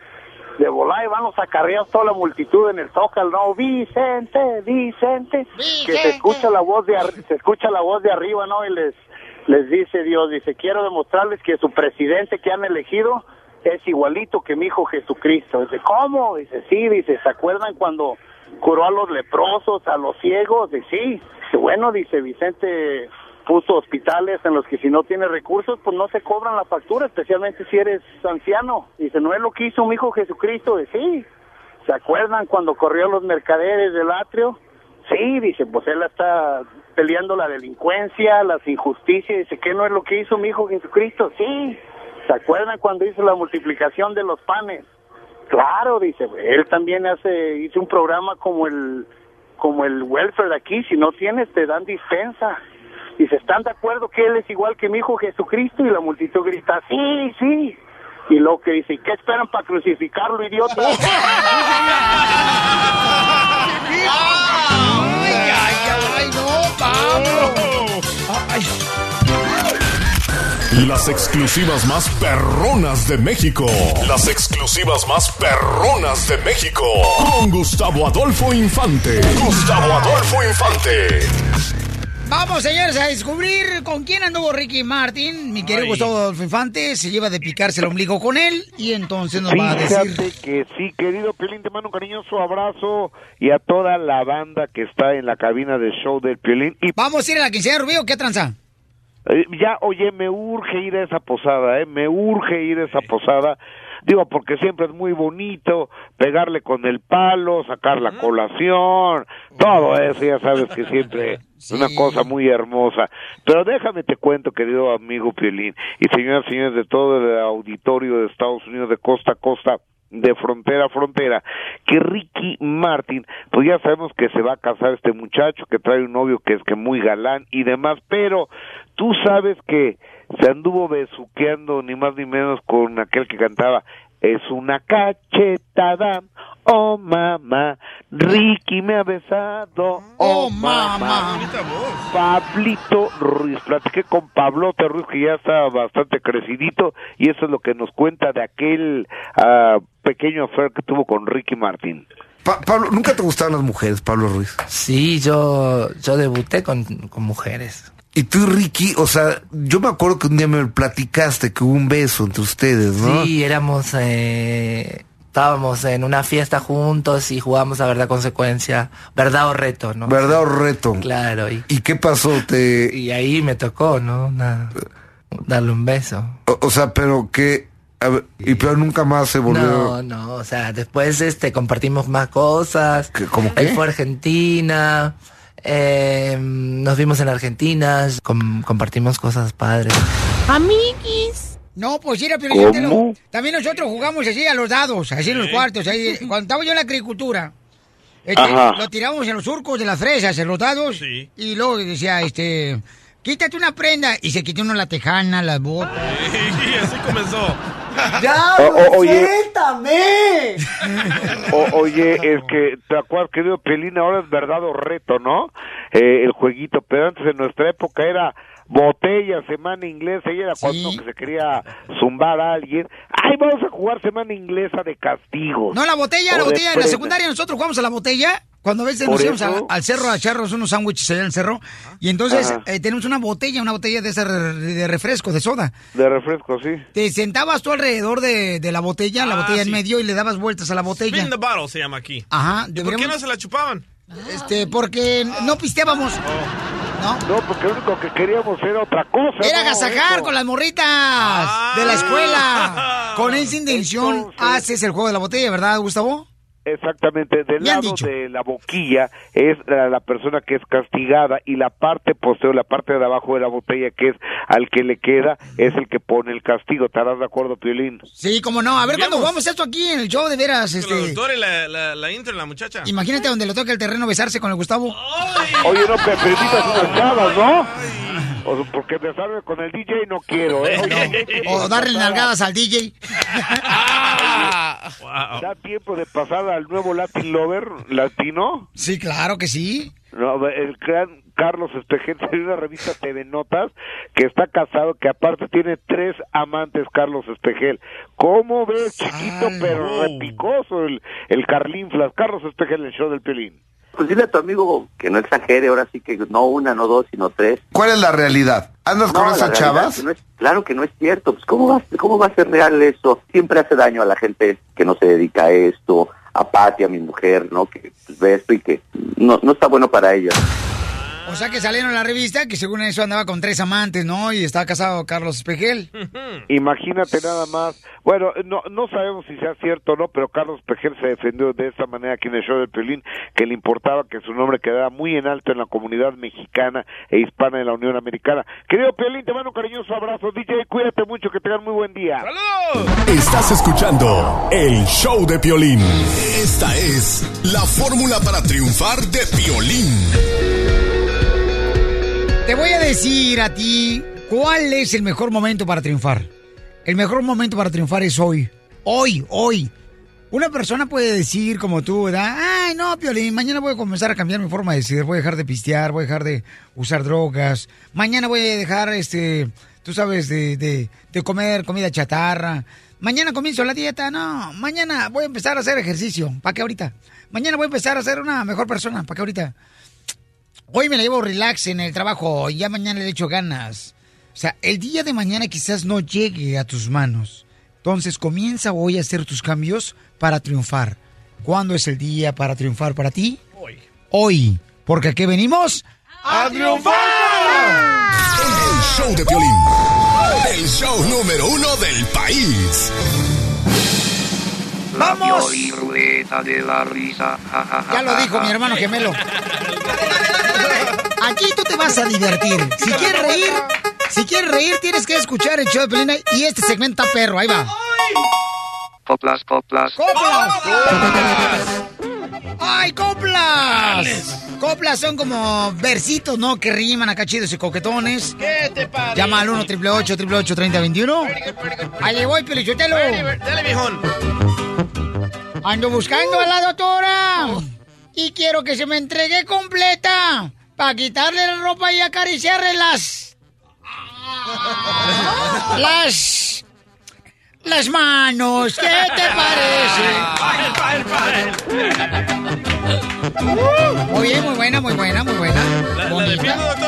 de volar y van los acarreados toda la multitud en el Zócalo, no, Vicente, Vicente, que se escucha la voz de se escucha la voz de arriba, ¿no? Y les les dice Dios, dice, quiero demostrarles que su presidente que han elegido es igualito que mi hijo Jesucristo. Dice, ¿cómo? Dice, sí, dice, ¿se acuerdan cuando curó a los leprosos, a los ciegos? Dice, sí. Bueno, dice Vicente puso hospitales en los que si no tienes recursos, pues no se cobran la factura, especialmente si eres anciano. Dice, ¿no es lo que hizo mi hijo Jesucristo? Dice, sí. ¿Se acuerdan cuando corrió los mercaderes del atrio? Sí, dice, pues él está peleando la delincuencia, las injusticias. Dice, ¿qué no es lo que hizo mi hijo Jesucristo? Sí. ¿Se acuerdan cuando hizo la multiplicación de los panes? Claro, dice, él también hace, hizo un programa como el, como el welfare aquí, si no tienes te dan dispensa. Dice, ¿están de acuerdo que él es igual que mi hijo Jesucristo? Y la multitud grita, sí, sí. Y lo que dice, ¿y qué esperan para crucificarlo, idiota? (laughs) ¡Ay, ay, ay! ¡No, Pablo! Ay. Las exclusivas más perronas de México. Las exclusivas más perronas de México. Con Gustavo Adolfo Infante. Gustavo Adolfo Infante. Vamos, señores, a descubrir con quién anduvo Ricky Martin. Mi querido Ay. Gustavo Adolfo Infante se lleva de picarse el ombligo con él y entonces nos va a decir... Fíjate que sí, querido Piolín, te mando un cariñoso abrazo y a toda la banda que está en la cabina del show del Piolín. Y Vamos a ir a la quinceañera Rubio, ¿qué tranza? eh, ya, oye, me urge ir a esa posada, ¿eh? Me urge ir a esa posada. Digo, porque siempre es muy bonito pegarle con el palo, sacar la colación, todo eso, ya sabes que siempre (laughs) es una cosa muy hermosa. Pero déjame te cuento, querido amigo Piolín, y señoras y señores de todo el auditorio de Estados Unidos de costa a costa, de frontera a frontera, que Ricky Martin, pues ya sabemos que se va a casar este muchacho, que trae un novio que es que muy galán y demás, pero tú sabes que se anduvo besuqueando ni más ni menos con aquel que cantaba es una cachetada, oh mamá, Ricky me ha besado, oh mamá. Pablito Ruiz, platiqué con Pablote Ruiz que ya está bastante crecidito y eso es lo que nos cuenta de aquel ah, pequeño affair que tuvo con Ricky Martin. Pa- Pablo, ¿nunca te gustaban las mujeres, Pablo Ruiz? Sí, yo, yo debuté con, con mujeres. Y tú, Ricky, o sea, yo me acuerdo que un día me platicaste que hubo un beso entre ustedes, ¿no? Sí, éramos, eh, estábamos en una fiesta juntos y jugamos a verdad consecuencia, verdad o reto, ¿no? ¿Verdad o reto? Claro. Y, ¿Y qué pasó? Te... (laughs) y ahí me tocó, ¿no? Una- darle un beso. O, o sea, pero que... a ver, y pero nunca más se volvió... No, no, o sea, después este compartimos más cosas. ¿Cómo Él fue a Argentina, eh, nos vimos en Argentina, com- compartimos cosas padres. Amiguis. No, pues mira, pero lo- También nosotros jugamos así a los dados, así en los cuartos. Ahí, (laughs) cuando estaba yo en la agricultura, este, lo tirábamos en los surcos de las fresas, en los dados. Y luego decía, este, quítate una prenda. Y se quitó uno la tejana, las botas. (laughs) Y así comenzó. ¡Ya, O- oye. suéltame! O- oye, es que, ¿te acuerdas, querido Pelín? Ahora es verdad o reto, ¿no? Eh, el jueguito, pero antes en nuestra época era botella, semana inglesa, y era cuando que se quería zumbar a alguien. ¡Ay, vamos a jugar semana inglesa de castigos! No, la botella, O la botella. En la secundaria nosotros jugamos a la botella. Cuando a veces Por nos íbamos eso. al cerro a echarnos unos sándwiches allá en el cerro. Y entonces eh, tenemos una botella, una botella de esa re- de refresco, de soda. De refresco, sí. Te sentabas tú alrededor de, de la botella, la Ah, botella en medio y le dabas vueltas a la botella. Spin the bottle se llama aquí. Ajá, ¿Y por qué no se la chupaban? Este, porque no pisteábamos. ¿No? No, porque lo único que queríamos era otra cosa. Era agasajar con las morritas de la escuela. Con esa (laughs) intención haces el juego de la botella, ¿verdad, Gustavo? Exactamente, del lado dicho. de la boquilla es la, la persona que es castigada y la parte posterior, la parte de abajo de la botella que es al que le queda, es el que pone el castigo. ¿Estarás de acuerdo, Piolín? Sí, cómo no. A ver cuando jugamos esto aquí en el show, de veras, este... La doctora y la, la, la intro, la muchacha. Imagínate donde le toca el terreno besarse con el Gustavo. Oye, no, pero permitas unas chavas, ¿no? O- porque besarme con el DJ no quiero, ¿eh? O darle nalgadas al DJ. ¿Da tiempo de pasar al nuevo Latin Lover latino? Sí, claro que sí. No, el gran Carlos Espejel (laughs) tiene una revista TV Notas que está casado, que aparte tiene tres amantes, Carlos Espejel. ¿Cómo ves, chiquito, pero repicoso el, el Carlinflas? Carlos Espejel, el show del Pelín. Pues dile a tu amigo que no exagere, ahora sí que no una, no dos, sino tres. ¿Cuál es la realidad? ¿Andas con No, la esas chavas? que no es- claro que no es cierto. Pues ¿cómo va, ¿cómo va a ser real eso? Siempre hace daño a la gente que no se dedica a esto, a Pati, a mi mujer, ¿no? Que pues, ve esto y que no, no está bueno para ella. O sea que salieron en la revista que según eso andaba con tres amantes, ¿no? Y estaba casado Carlos Espejel. (laughs) Imagínate nada más. Bueno, no, no sabemos si sea cierto o no, pero Carlos Espejel se defendió de esta manera aquí en el show del Pelín, que le importaba que su nombre quedara muy en alto en la comunidad mexicana e hispana de la Unión Americana. Querido Pelín, te mando un cariñoso abrazo. DJ, cuídate mucho, que tengan muy buen día. Estás escuchando el show de Piolín. Esta es la fórmula para triunfar de Piolín. Te voy a decir a ti cuál es el mejor momento para triunfar. El mejor momento para triunfar es hoy. Hoy, hoy. Una persona puede decir como tú, ¿verdad? Ay, no, Piolín, mañana voy a comenzar a cambiar mi forma de ser. Voy a dejar de pistear, voy a dejar de usar drogas. Mañana voy a dejar, este, tú sabes, de, de, de comer comida chatarra. Mañana comienzo la dieta. No, mañana voy a empezar a hacer ejercicio. ¿Para qué ahorita? Mañana voy a empezar a ser una mejor persona. ¿Para qué ahorita? Hoy me la llevo relax en el trabajo y ya mañana le echo ganas. O sea, el día de mañana quizás no llegue a tus manos. Entonces comienza hoy a hacer tus cambios para triunfar. ¿Cuándo es el día para triunfar para ti? Hoy. Hoy. Porque aquí venimos ¡A triunfar! El show de Piolín. El show número uno del país. La ¡Vamos! Ruleta de la risa. Ja, ja, ja, Ya lo dijo mi hermano gemelo. (laughs) Aquí tú te vas a divertir. Si quieres reír, si quieres reír, tienes que escuchar el show de Pelina y este segmento está perro. Ahí va. Coplas, coplas. ¡Coplas! ¡Ay, coplas! Coplas son como versitos, ¿no? Que riman acá chidos y coquetones. ¿Qué te parece? Llama al 1 888 3021 Ahí le voy, Pelichotelo. Dale, viejón. Ando buscando a la doctora. Y quiero que se me entregue completa. Para quitarle la ropa y acariciarle las. Las. Las manos. ¿Qué te parece? Muy bien, muy buena, muy buena, muy buena. ¿La, la?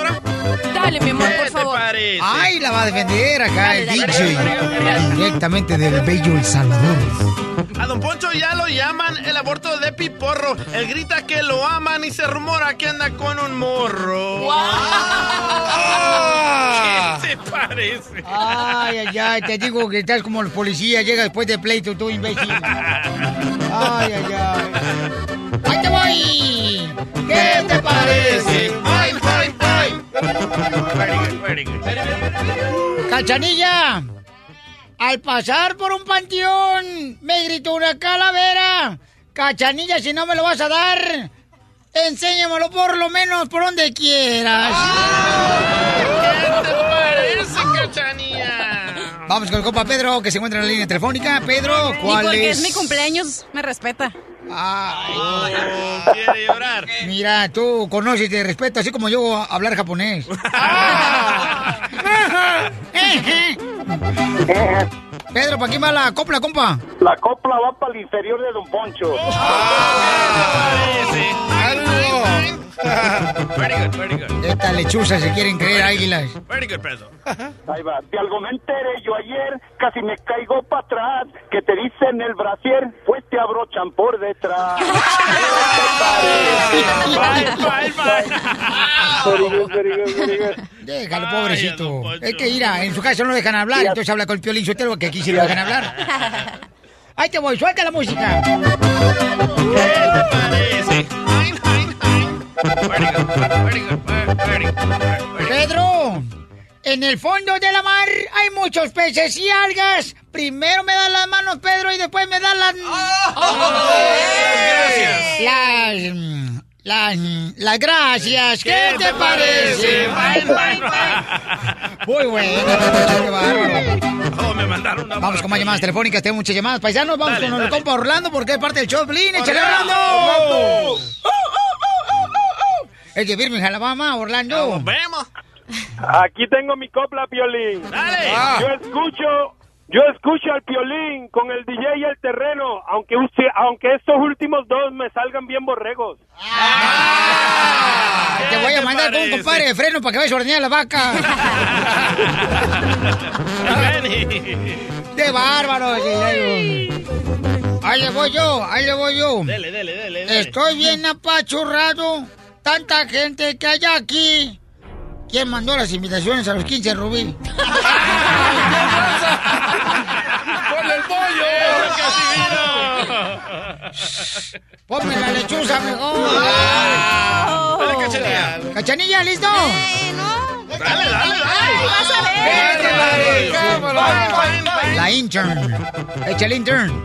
Dale, mi amor, por ¿Qué te favor. parece? Ay, la va a defender acá Dale, el dale, DJ. Directamente del bello El Salvador. A Don Poncho ya lo llaman el aborto de piporro. Él grita que lo aman y se rumora que anda con un morro. Ah. ¿Qué te parece? Ay, ay, ay, te digo que estás como los policías, llega después de pleito, tú imbécil. Ay, ay, ay. ¡Ahí te voy! ¿Qué te parece? ¡Ay, ay, ay! Very good, very good. ¡Cachanilla! Al pasar por un panteón, me gritó una calavera. Cachanilla, si no me lo vas a dar, enséñamelo por lo menos por donde quieras. ¿Qué te parece, cachanilla? Vamos con el compa Pedro, que se encuentra en la línea telefónica. Pedro, Y ¿cuál porque es? es mi cumpleaños, me respeta. Ay, Oh, (laughs) quiere llorar. Mira, tú conoces y te respeto, así como yo a- hablar japonés. (laughs) (laughs) Pedro, ¿para quién va la copla, compa? La copla va para el inferior de Don Poncho. Very good, very good. Estas lechuzas se quieren creer águilas. Very good, Pedro. Ahí va. De algo me enteré yo ayer, casi me caigo para atrás, que te dicen el brasier, pues te abrochan por detrás. (laughs) Bye, bye, bye. Very good, very good, very good. Déjalo, pobrecito. Es que, mira, en su casa no lo dejan hablar, entonces habla con el piolín sotero, que aquí sí lo dejan hablar. (laughs) Ahí te voy, suelta la música. Ay, ay, ay. Pedro, en el fondo de la mar hay muchos peces y algas. Primero me dan las manos, Pedro, y después me dan las... Gracias. Las... mm, Las... Las gracias. ¿Qué, te parece? Bye, bye, bye. (laughs) Muy bueno. Oh, me mandaron una Vamos con más llamadas telefónicas, tengo muchas llamadas. Paisanos, vamos Dale, con el compa Orlando porque es parte del show. Blin, échale Orlando. Orlando. Es de Birmingham, Alabama, Orlando. Nos vemos. Aquí tengo mi copla, Piolín. Dale. Yo escucho, yo escucho al Piolín con el DJ y el terreno, aunque usted, aunque estos últimos dos me salgan bien borregos. Te voy a te mandar con un compadre de freno para que vayas a ordeñar la vaca. (laughs) ¡Qué bárbaro! Ahí le voy yo, ahí le voy yo. Dele, dele, dele, dele. Estoy bien apachurrado. Tanta gente que hay aquí. ¿Quién mandó las invitaciones a los 15, Rubí? (laughs) ¡Con el pollo! Ponme la lechuza mejor. (laughs) Dale, cachanilla. ¿Cachanilla, listo? Dale, dale, Vas a ver. La intern. Échale, intern.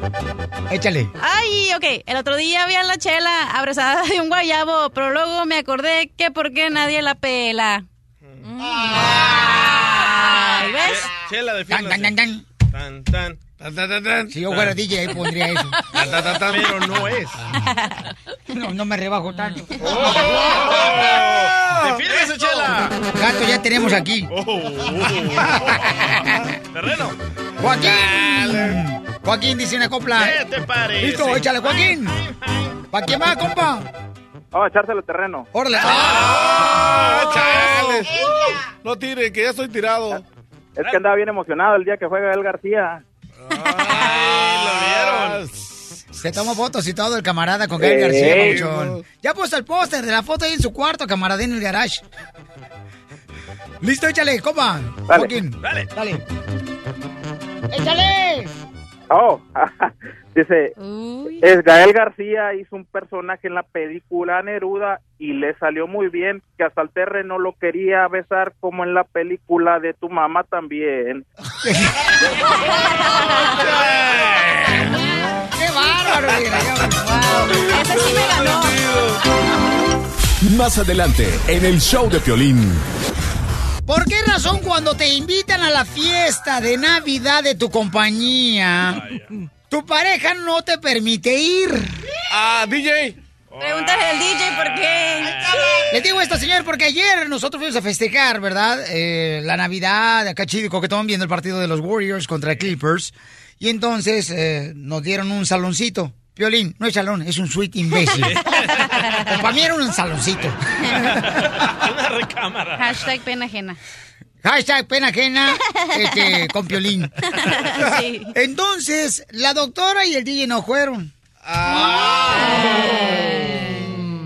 Échale. Ay, ok. El otro día vi a la chela abrazada de un guayabo, pero luego me acordé que por qué nadie la pela. Mm. Ay, ¿Ves? Chela, Tan, tan, tan, tan. Tan, tan. Tan, tan, tan, tan. Si yo fuera DJ, ahí pondría eso. Tan, (laughs) tan, tan, tan. Pero no es. (laughs) No, no me rebajo tanto. (laughs) ¡Defiéndese, Chela! Gato ya tenemos aquí. Oh. Terreno. Joaquín. Joaquín dice una copla. ¿Qué te parece? Listo, échale, Joaquín. ¿Para quién va, compa? Vamos a echárselo terreno. Órale. ¡Ah, chales! No tire, que ya estoy tirado. Es que andaba bien emocionado el día que juega el García. Ay, lo vieron. Se tomó fotos y todo el camarada con Gael García, papuchón. Ya puso el póster de la foto ahí en su cuarto, camarada, en el garage. Listo, échale, compa. Dale. Joaquín. Dale. Dale. ¡Échale! Oh, (laughs) dice, Uy. es Gael García hizo un personaje en la película Neruda y le salió muy bien, que hasta el terre no lo quería besar como en la película de tu mamá también. (laughs) ¡Qué bárbaro! Wow. Ese sí me ganó. Más adelante, en el show de Piolín. ¿Por qué razón cuando te invitan a la fiesta de Navidad de tu compañía, tu pareja no te permite ir? Ah, DJ. Pregúntale al DJ por qué. Le digo esto, señor, porque ayer nosotros fuimos a festejar, ¿verdad? Eh, la Navidad, acá chido y coquetón, viendo el partido de los Warriors contra Clippers. Y entonces eh, nos dieron un saloncito. Violín, no es salón, es un suite imbécil. Para mí era un saloncito. (laughs) Una recámara. Hashtag pena ajena. Hashtag pena ajena este, con Piolín. Sí. Entonces, la doctora y el DJ no fueron.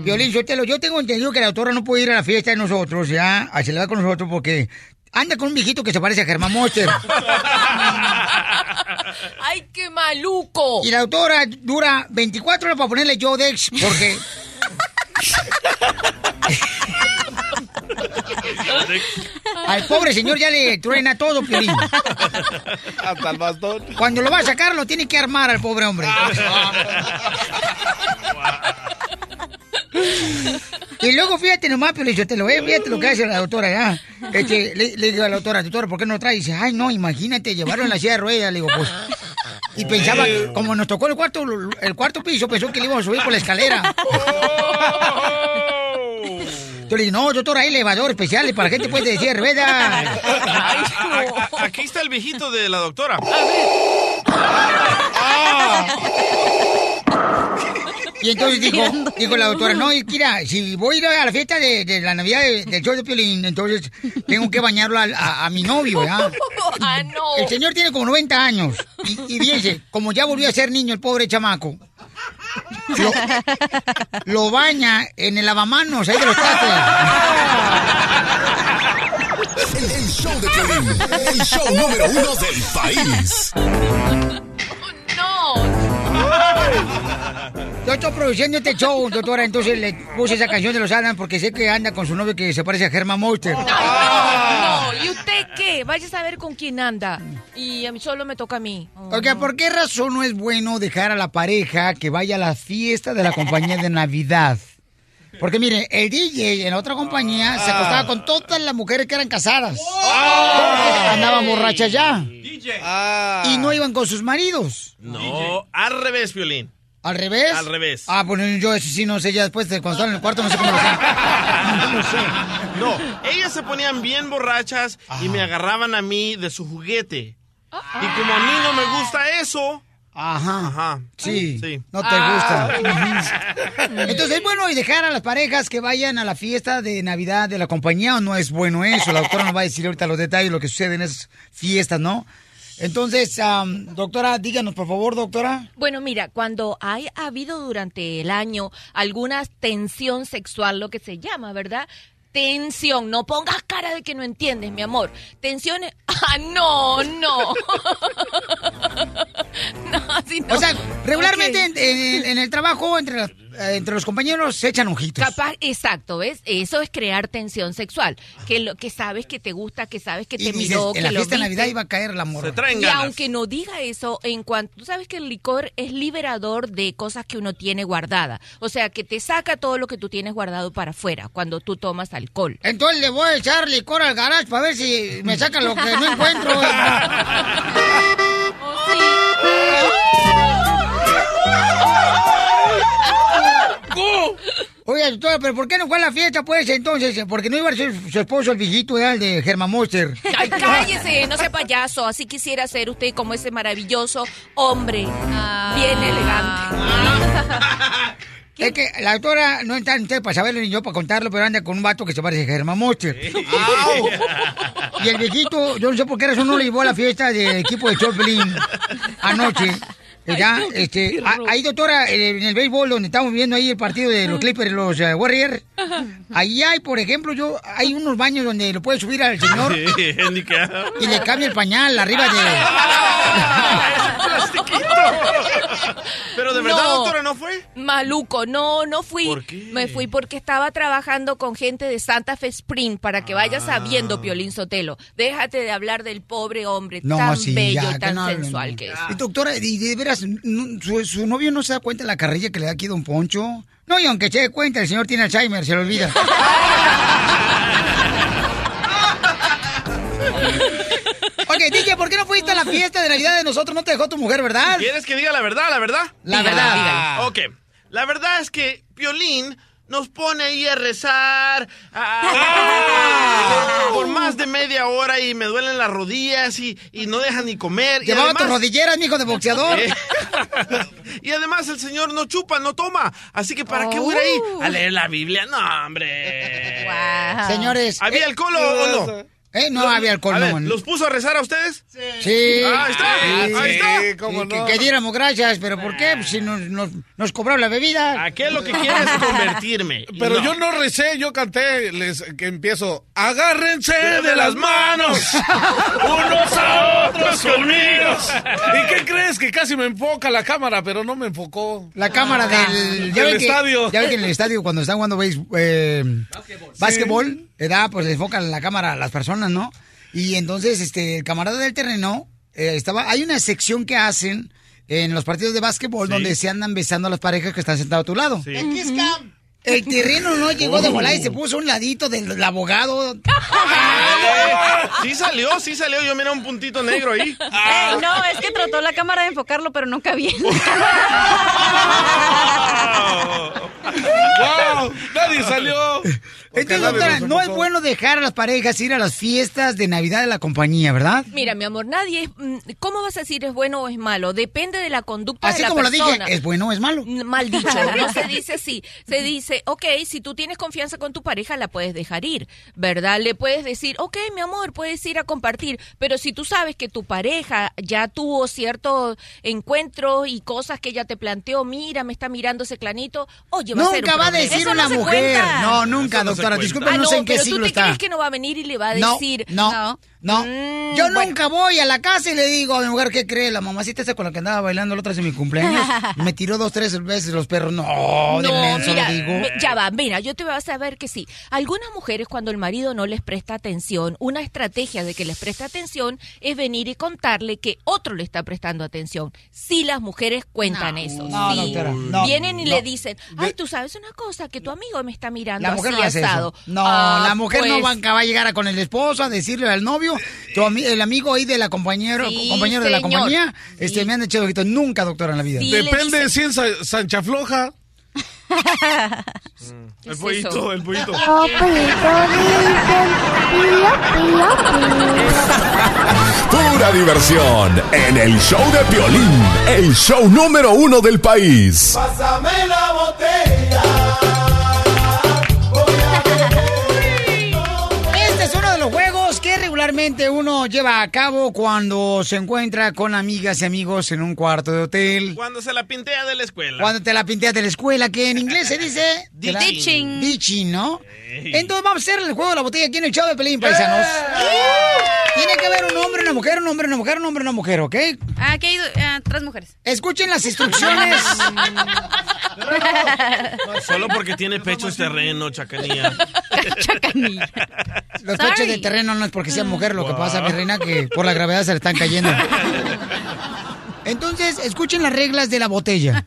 Violín, yo, te lo, yo tengo entendido que la doctora no puede ir a la fiesta de nosotros, ya, a celebrar con nosotros porque anda con un viejito que se parece a Germán Monster. (laughs) ¡Ay, qué maluco! Y la doctora dura 24 horas para ponerle Yodex porque... (laughs) Al pobre señor ya le truena todo, Piolín. Hasta el bastón. Cuando lo va a sacar, lo tiene que armar al pobre hombre. (laughs) Y luego fíjate nomás, pero yo te lo veo, fíjate lo que hace la doctora ya. Este, le, le digo a la doctora, doctora, ¿por qué no trae? Y dice, ay, no, imagínate, llevaron la silla de ruedas. Le digo, pues. Y pensaba, como nos tocó el cuarto, el cuarto piso, pensó que le íbamos a subir por la escalera. Yo le digo, no, doctora, hay elevador especial para gente puede decir de ruedas. Aquí está el viejito de la doctora. Y entonces dijo, dijo la doctora, no, mira, si voy a ir a la fiesta de, de la Navidad de- del show de Piolín, entonces tengo que bañarlo a, a mi novio, ¿ya? (laughs) ¡Ah, no! El señor tiene como 90 años. Y, y fíjense, como ya volvió a ser niño el pobre chamaco, lo, lo baña en el lavamanos ahí de los tates. El, el show de Piolín, el show número uno del país. Yo estoy produciendo este show, doctora, entonces le puse esa canción de los Adams porque sé que anda con su novio que se parece a Germán Monster. No, ¿y usted qué? Vaya a saber con quién anda. Y a mí solo me toca a mí. Oiga, ¿por qué razón no es bueno dejar a la pareja que vaya a la fiesta de la compañía de Navidad? Porque mire, el DJ en la otra compañía se acostaba con todas las mujeres que eran casadas. Porque andaban borrachas ya. Y no iban con sus maridos. No, al revés, Violín. ¿Al revés? Al revés. Ah, bueno, yo eso sí no sé, ya después de cuando estaba en el cuarto no sé cómo lo hacían. (laughs) No sé. No, ellas se ponían bien borrachas y me agarraban a mí de su juguete. Y como a mí no me gusta eso. Ajá. Ajá. Sí. Sí. No te Ah. gusta. (laughs) Entonces, ¿es bueno y dejar a las parejas que vayan a la fiesta de Navidad de la compañía o no es bueno eso? La doctora nos va a decir ahorita los detalles, lo que sucede en esas fiestas, ¿no? Entonces, am, doctora, díganos, por favor, doctora. Bueno, mira, cuando hay ha habido durante el año alguna tensión sexual, lo que se llama, ¿verdad? Tensión, no pongas cara de que no entiendes, mi amor. Tensiones. (laughs) Ah, no, no. (laughs) no, así no. O sea, regularmente en, en- en el trabajo, entre, las- entre los compañeros, se echan ojitos. Capaz, exacto, ¿ves? Eso es crear tensión sexual. Que lo que sabes que te gusta, que sabes que Y te dices, miró, en que la lo fiesta de viste. Navidad iba a caer la morra. Y aunque no diga eso, en cuanto tú sabes que el licor es liberador de cosas que uno tiene guardada, o sea, que te saca todo lo que tú tienes guardado para afuera cuando tú tomas alcohol. Entonces le voy a echar licor al garage para ver si me saca lo que no encuentro. (laughs) (laughs) Oye, doctora, pero ¿por qué no fue a la fiesta, pues, entonces? Porque no iba a ser su esposo, el viejito, ¿verdad? el de Germán Monster. Ay, cállese, no sea payaso, así quisiera ser usted como ese maravilloso hombre, bien elegante. (laughs) Es que la doctora no está usted para saberlo ni yo para contarlo, pero anda con un vato que se parece a Germán Monster. (laughs) Y el viejito, yo no sé por qué razón no le llevó a la fiesta del equipo de Choplin anoche. Ya, este, a- ahí doctora, en el béisbol donde estamos viendo ahí el partido de los Clippers, los eh, Warriors, ahí hay, por ejemplo, yo, hay unos baños donde lo puede subir al señor (laughs) Sí, (laughs) y le cambia el pañal arriba de... (laughs) Pero de verdad, No. doctora, ¿no fue? Maluco, no, no fui. ¿Por qué? Me fui porque estaba trabajando con gente de Santa Fe Spring para que vayas Ah. sabiendo, Piolín Sotelo. Déjate de hablar del pobre hombre No, tan sí, bello ya, y tan no sensual no. que es. Y doctora, y de veras, su, su novio no se da cuenta de la carrilla que le da aquí Don Poncho? No, y aunque se dé cuenta, el señor tiene Alzheimer, se lo olvida. (laughs) ok, DJ, ¿por qué no fuiste a la fiesta de Navidad de nosotros? No te dejó tu mujer, ¿verdad? ¿Quieres que diga la verdad, la verdad? La Dígala, verdad. dígala. Ok. La verdad es que Piolín nos pone ahí a rezar ah, (laughs) por más de media hora y me duelen las rodillas y, y no dejan ni comer. Y Llevaba además- tus rodilleras, mijo de boxeador. Eh, (laughs) y además el señor no chupa, no toma. Así que ¿para qué voy a ir ahí a leer la Biblia? No, hombre. (laughs) Señores. ¿Había eh, alcohol o, o no? Eh, no había alcohol, A ver, no. ¿Los puso a rezar a ustedes? Sí. Ahí está, Sí, ahí está. sí, que, que diéramos gracias, pero ¿por qué? Pues si nos, nos, nos cobraron la bebida. ¿A qué lo que quieres es convertirme? Pero no. yo no recé, yo canté, les, que empiezo, agárrense de las manos, unos a otros conmigo. ¿Y qué crees? Que casi me enfoca la cámara, pero no me enfocó. La cámara del, del ya ven que- estadio. ya ven que en el estadio cuando están jugando béis- eh, básquetbol, ¿verdad? Pues le enfocan la cámara a las personas, ¿no? Y entonces, este, el camarada del terreno, eh, estaba, hay una sección que hacen en los partidos de básquetbol donde se andan besando a las parejas que están sentadas a tu lado. El terreno no llegó de volar y se puso a un ladito del, del abogado. Sí salió, sí salió. Yo miré un puntito negro ahí. Ey, no, es que trató la cámara de enfocarlo, pero nunca bien. (laughs) ¡Wow! (laughs) ¡Nadie salió! Entonces, doctora, no es bueno dejar a las parejas ir a las fiestas de Navidad de la compañía, ¿verdad? Mira, mi amor, nadie es... mm, ¿Cómo vas a decir es bueno o es malo? Depende de la conducta Así de la como lo persona. dije, ¿es bueno o es malo? Mal dicho, (laughs) no se dice así. Se dice, ok, si tú tienes confianza con tu pareja, la puedes dejar ir, ¿verdad? Le puedes decir, ok, mi amor, puedes ir a compartir, pero si tú sabes que tu pareja ya tuvo ciertos encuentros y cosas que ella te planteó, mira, me está mirando ese clanito, oye, va a ser un Nunca va a decir Eso una no mujer. cuenta. No, nunca, no doctora. Disculpe, Ah, no sé en qué pero siglo tú te está. crees que no va a venir y le va a No, decir, no, no. Mm, Yo bueno. nunca voy a la casa y le digo a mi mujer, ¿qué cree? La mamacita esa con la que andaba bailando la otra vez en mi cumpleaños. (laughs) me tiró dos, tres veces los perros. No, de No, menso mira, digo. ya va, mira, yo te voy a saber que sí. Algunas mujeres cuando el marido no les presta atención, una estrategia de que les presta atención es venir y contarle que otro le está prestando atención. Sí, las mujeres cuentan eso. no, sí. doctora, no, Vienen y no. le dicen, ay, tú sabes una cosa, que tu amigo me está mirando La mujer así no hace asado. eso. No, Ah, la mujer no pues, va, va a llegar a con el esposo a decirle al novio, tu ami- el amigo ahí de la compañero, Sí, compañero de la compañía, este, me han echado ojitos. Nunca, doctora, en la vida. Depende si es Sa- Sancha Floja. (laughs) El pollito, el (laughs) pollito. (laughs) Pura diversión en el show de Piolín, el show número uno del país. Pásame la botella. Regularmente uno lleva a cabo cuando se encuentra con amigas y amigos en un cuarto de hotel. Cuando se la pintea de la escuela. Cuando te la pinteas de la escuela, que en inglés se dice... Ditching. Ditching, ¿no? Entonces vamos a hacer el juego de la botella aquí en el show de Pelín, paisanos. Tiene que haber un hombre, una mujer, un hombre, una mujer, un hombre, una mujer, ¿ok? Ah, aquí hay eh, tres mujeres. Escuchen las instrucciones. (laughs) Solo porque tiene pechos terreno, chacanía. (laughs) Los pechos de terreno no es porque sea mujer, lo que pasa, mi reina, que por la gravedad se le están cayendo. (laughs) Entonces, escuchen las reglas de la botella.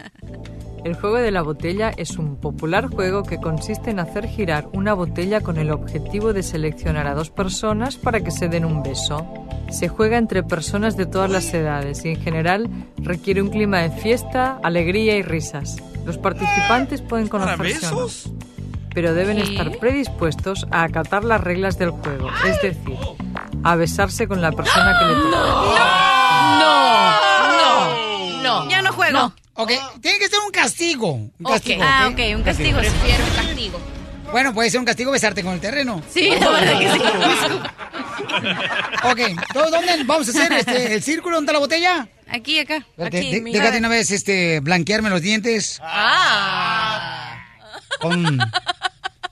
El juego de la botella es un popular juego que consiste en hacer girar una botella con el objetivo de seleccionar a dos personas para que se den un beso. Se juega entre personas de todas las edades y en general requiere un clima de fiesta, alegría y risas. Los participantes pueden ¿Para conocerse o no, besos? pero deben estar predispuestos a acatar las reglas del juego, es decir, a besarse con la persona que le toca. No, no, no. Ya no juego. Ok, tiene que ser un castigo. Un castigo Ah, ok, un castigo. Prefiero un castigo. Bueno, puede ser un castigo besarte con el terreno. Sí, la verdad que sí. Ok, ¿todo- ¿dónde vamos a hacer este, el círculo? ¿Dónde está la botella? Aquí, acá. Espérate, Aquí, de- mira. déjate una vez este, blanquearme los dientes Ah. con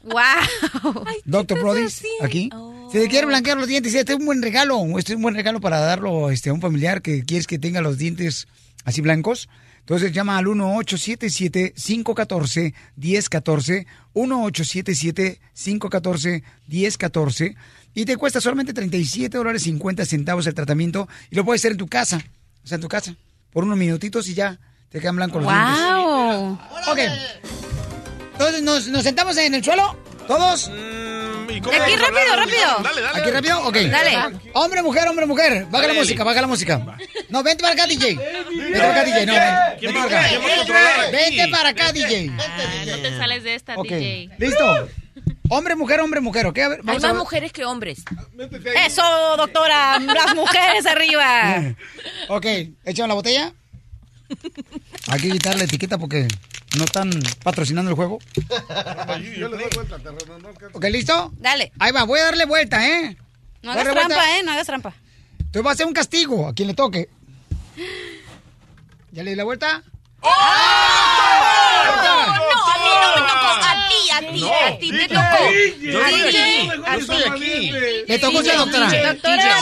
Wow. Dr. Brody. Aquí. Si te quiere blanquear los dientes, este es un buen regalo. Este es un buen regalo para darlo este, a un familiar que quieres que tenga los dientes así blancos. Entonces llama al 1877-514-1014. 1877-514-1014. Y te cuesta solamente 37 dólares 50 centavos el tratamiento. Y lo puedes hacer en tu casa. O sea, en tu casa. Por unos minutitos y ya te quedan blancos los dientes. Wow. Ok. Entonces, ¿nos, nos sentamos en el suelo? ¿Todos? ¿Y De aquí rápido, rápido. Dale, dale. ¿Aquí rápido? Ok. Dale. Hombre, mujer, hombre, mujer. Baja la música, baja la música. No, vente para acá, DJ. Vete para acá, DJ. No, ven. ¿Quién Vete va- para acá. para DJ. No te sales de esta, DJ. listo. Hombre, mujer, hombre, mujer, ¿ok? A ver, Hay a más ver. mujeres que hombres. Eso, doctora. Las mujeres arriba. (laughs) Ok, échame la botella. Hay que quitar la etiqueta porque no están patrocinando el juego. Yo le doy vuelta, terreno. No alcanza. ¿Ok, listo? Dale. Ahí va, voy a darle vuelta, ¿eh? No hagas darle vuelta. trampa, ¿eh? No hagas trampa. Entonces va a ser un castigo a quien le toque. (gasps) ¿Ya le di la vuelta? No, no, a mí no me tocó. A ti, a ti, a ti te tocó. Yo A estoy aquí. a Yo estoy aquí. Le tocó a usted, doctora. Doctora,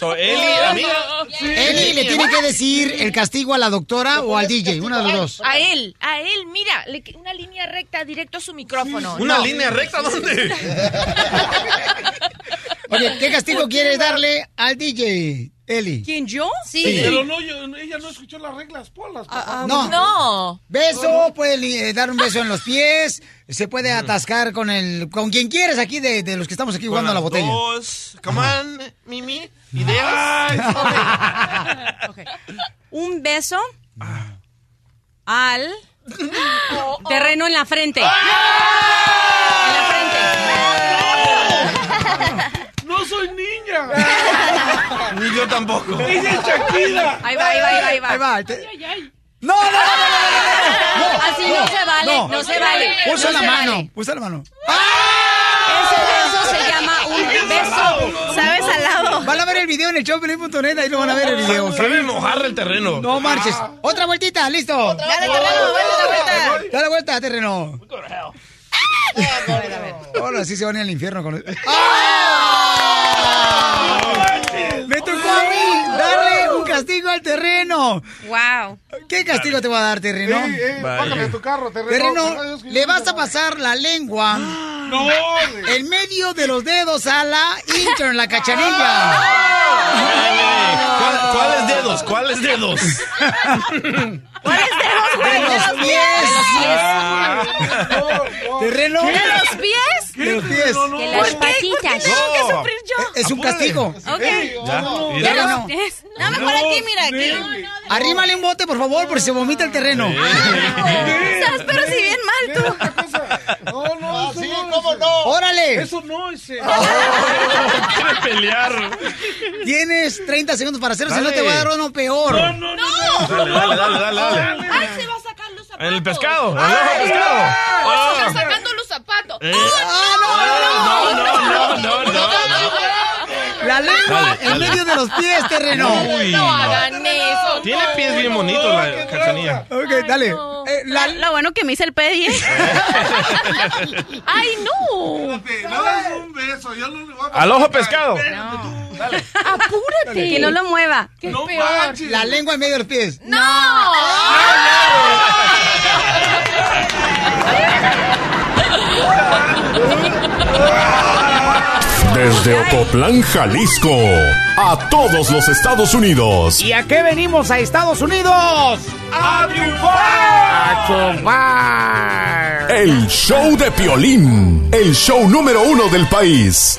So, (laughs) Eli, amiga. Eli le tiene que decir el castigo a la doctora o al DJ, uno de los dos. A él, a él, mira, le- una línea recta directo a su micrófono. ¿Una No. línea recta dónde? (laughs) Oye, ¿qué castigo quieres darle al DJ, Eli? ¿Quién, yo? Sí. Pero no, yo- ella no escuchó las reglas, ponlas. por favor. No. No. Beso, puede eh, dar un beso en los pies, se puede atascar con el con quien quieres aquí de, de los que estamos aquí jugando a la botella. Dos. Come on, Mimi. ¿Ideas? (laughs) Un beso al terreno en la frente. En la frente. ¡No soy niña! Ni yo tampoco. (laughs) ¡Ella es Shakira! Ahí va, ahí va, ahí va, ahí va. Ahí va. te- No, no, no, no, no, no, no, no, Así no se vale, no se vale, Usa no la mano, vale. usa la mano. Ese beso se llama un beso, ¿sabes? Al lado. Van a ver el video en el showpelín.net, ahí lo van a ver el video. Sabe mojar el terreno. No marches. Otra vueltita, listo. Dale, terreno, vuelve la vuelta. Dale vuelta, terreno. (laughs) Ahora sí se van al infierno con el... Me tocó a mí darle un castigo al terreno. Wow. ¿Qué castigo te va a dar, terreno? Ey, ey, bájame tu carro, terreno. Terreno, le vas a pasar la lengua No, en medio de los dedos a la intern, la cachanilla. (laughs) ¿Cuál- ¿Cuáles dedos? ¿Cuáles dedos? (laughs) ¿Cuáles dedos, güey? De ¿De los los pies. Ah. Terreno. ¿De los pies? De los pies. De las patitas. Tengo que sufrir yo. Es un castigo. Ok. Ya. Mira. Terreno. No, mejor aquí, mira, aquí. Arrímale un bote, por favor, por si se vomita el terreno. ¿Sabes? Pero si bien mal tú. no, no, eso no, ¿cómo no? ¡Órale! Eso no, ese. (laughs) (laughs) Quiere pelear. Tienes 30 segundos para hacerlo, si no te voy a dar uno peor. No, no, no, no. Dale, dale, dale, dale, dale. Ay, se va a sacar los zapatos. El pescado, el ojo pescado. Oh, se Ah. está sacando los zapatos. Eh. No, no, no, no, no. La lengua Dale, en medio de los pies, terreno. Uy. No hagan eso. Tiene pies bien bonitos la cachanilla. Ok, dale. Eh, la- Lo bueno que me hice el pedi. Ay, no. No das un beso, yo no le voy a Al ojo pescado. Apúrate. Que no lo mueva. Qué No peor. manches. la lengua en medio de los pies. No. Desde Ocotlán, Jalisco, a todos los Estados Unidos. ¿Y a qué venimos a Estados Unidos? ¡A triunfar! ¡A chupar! El show de Piolín, el show número uno del país.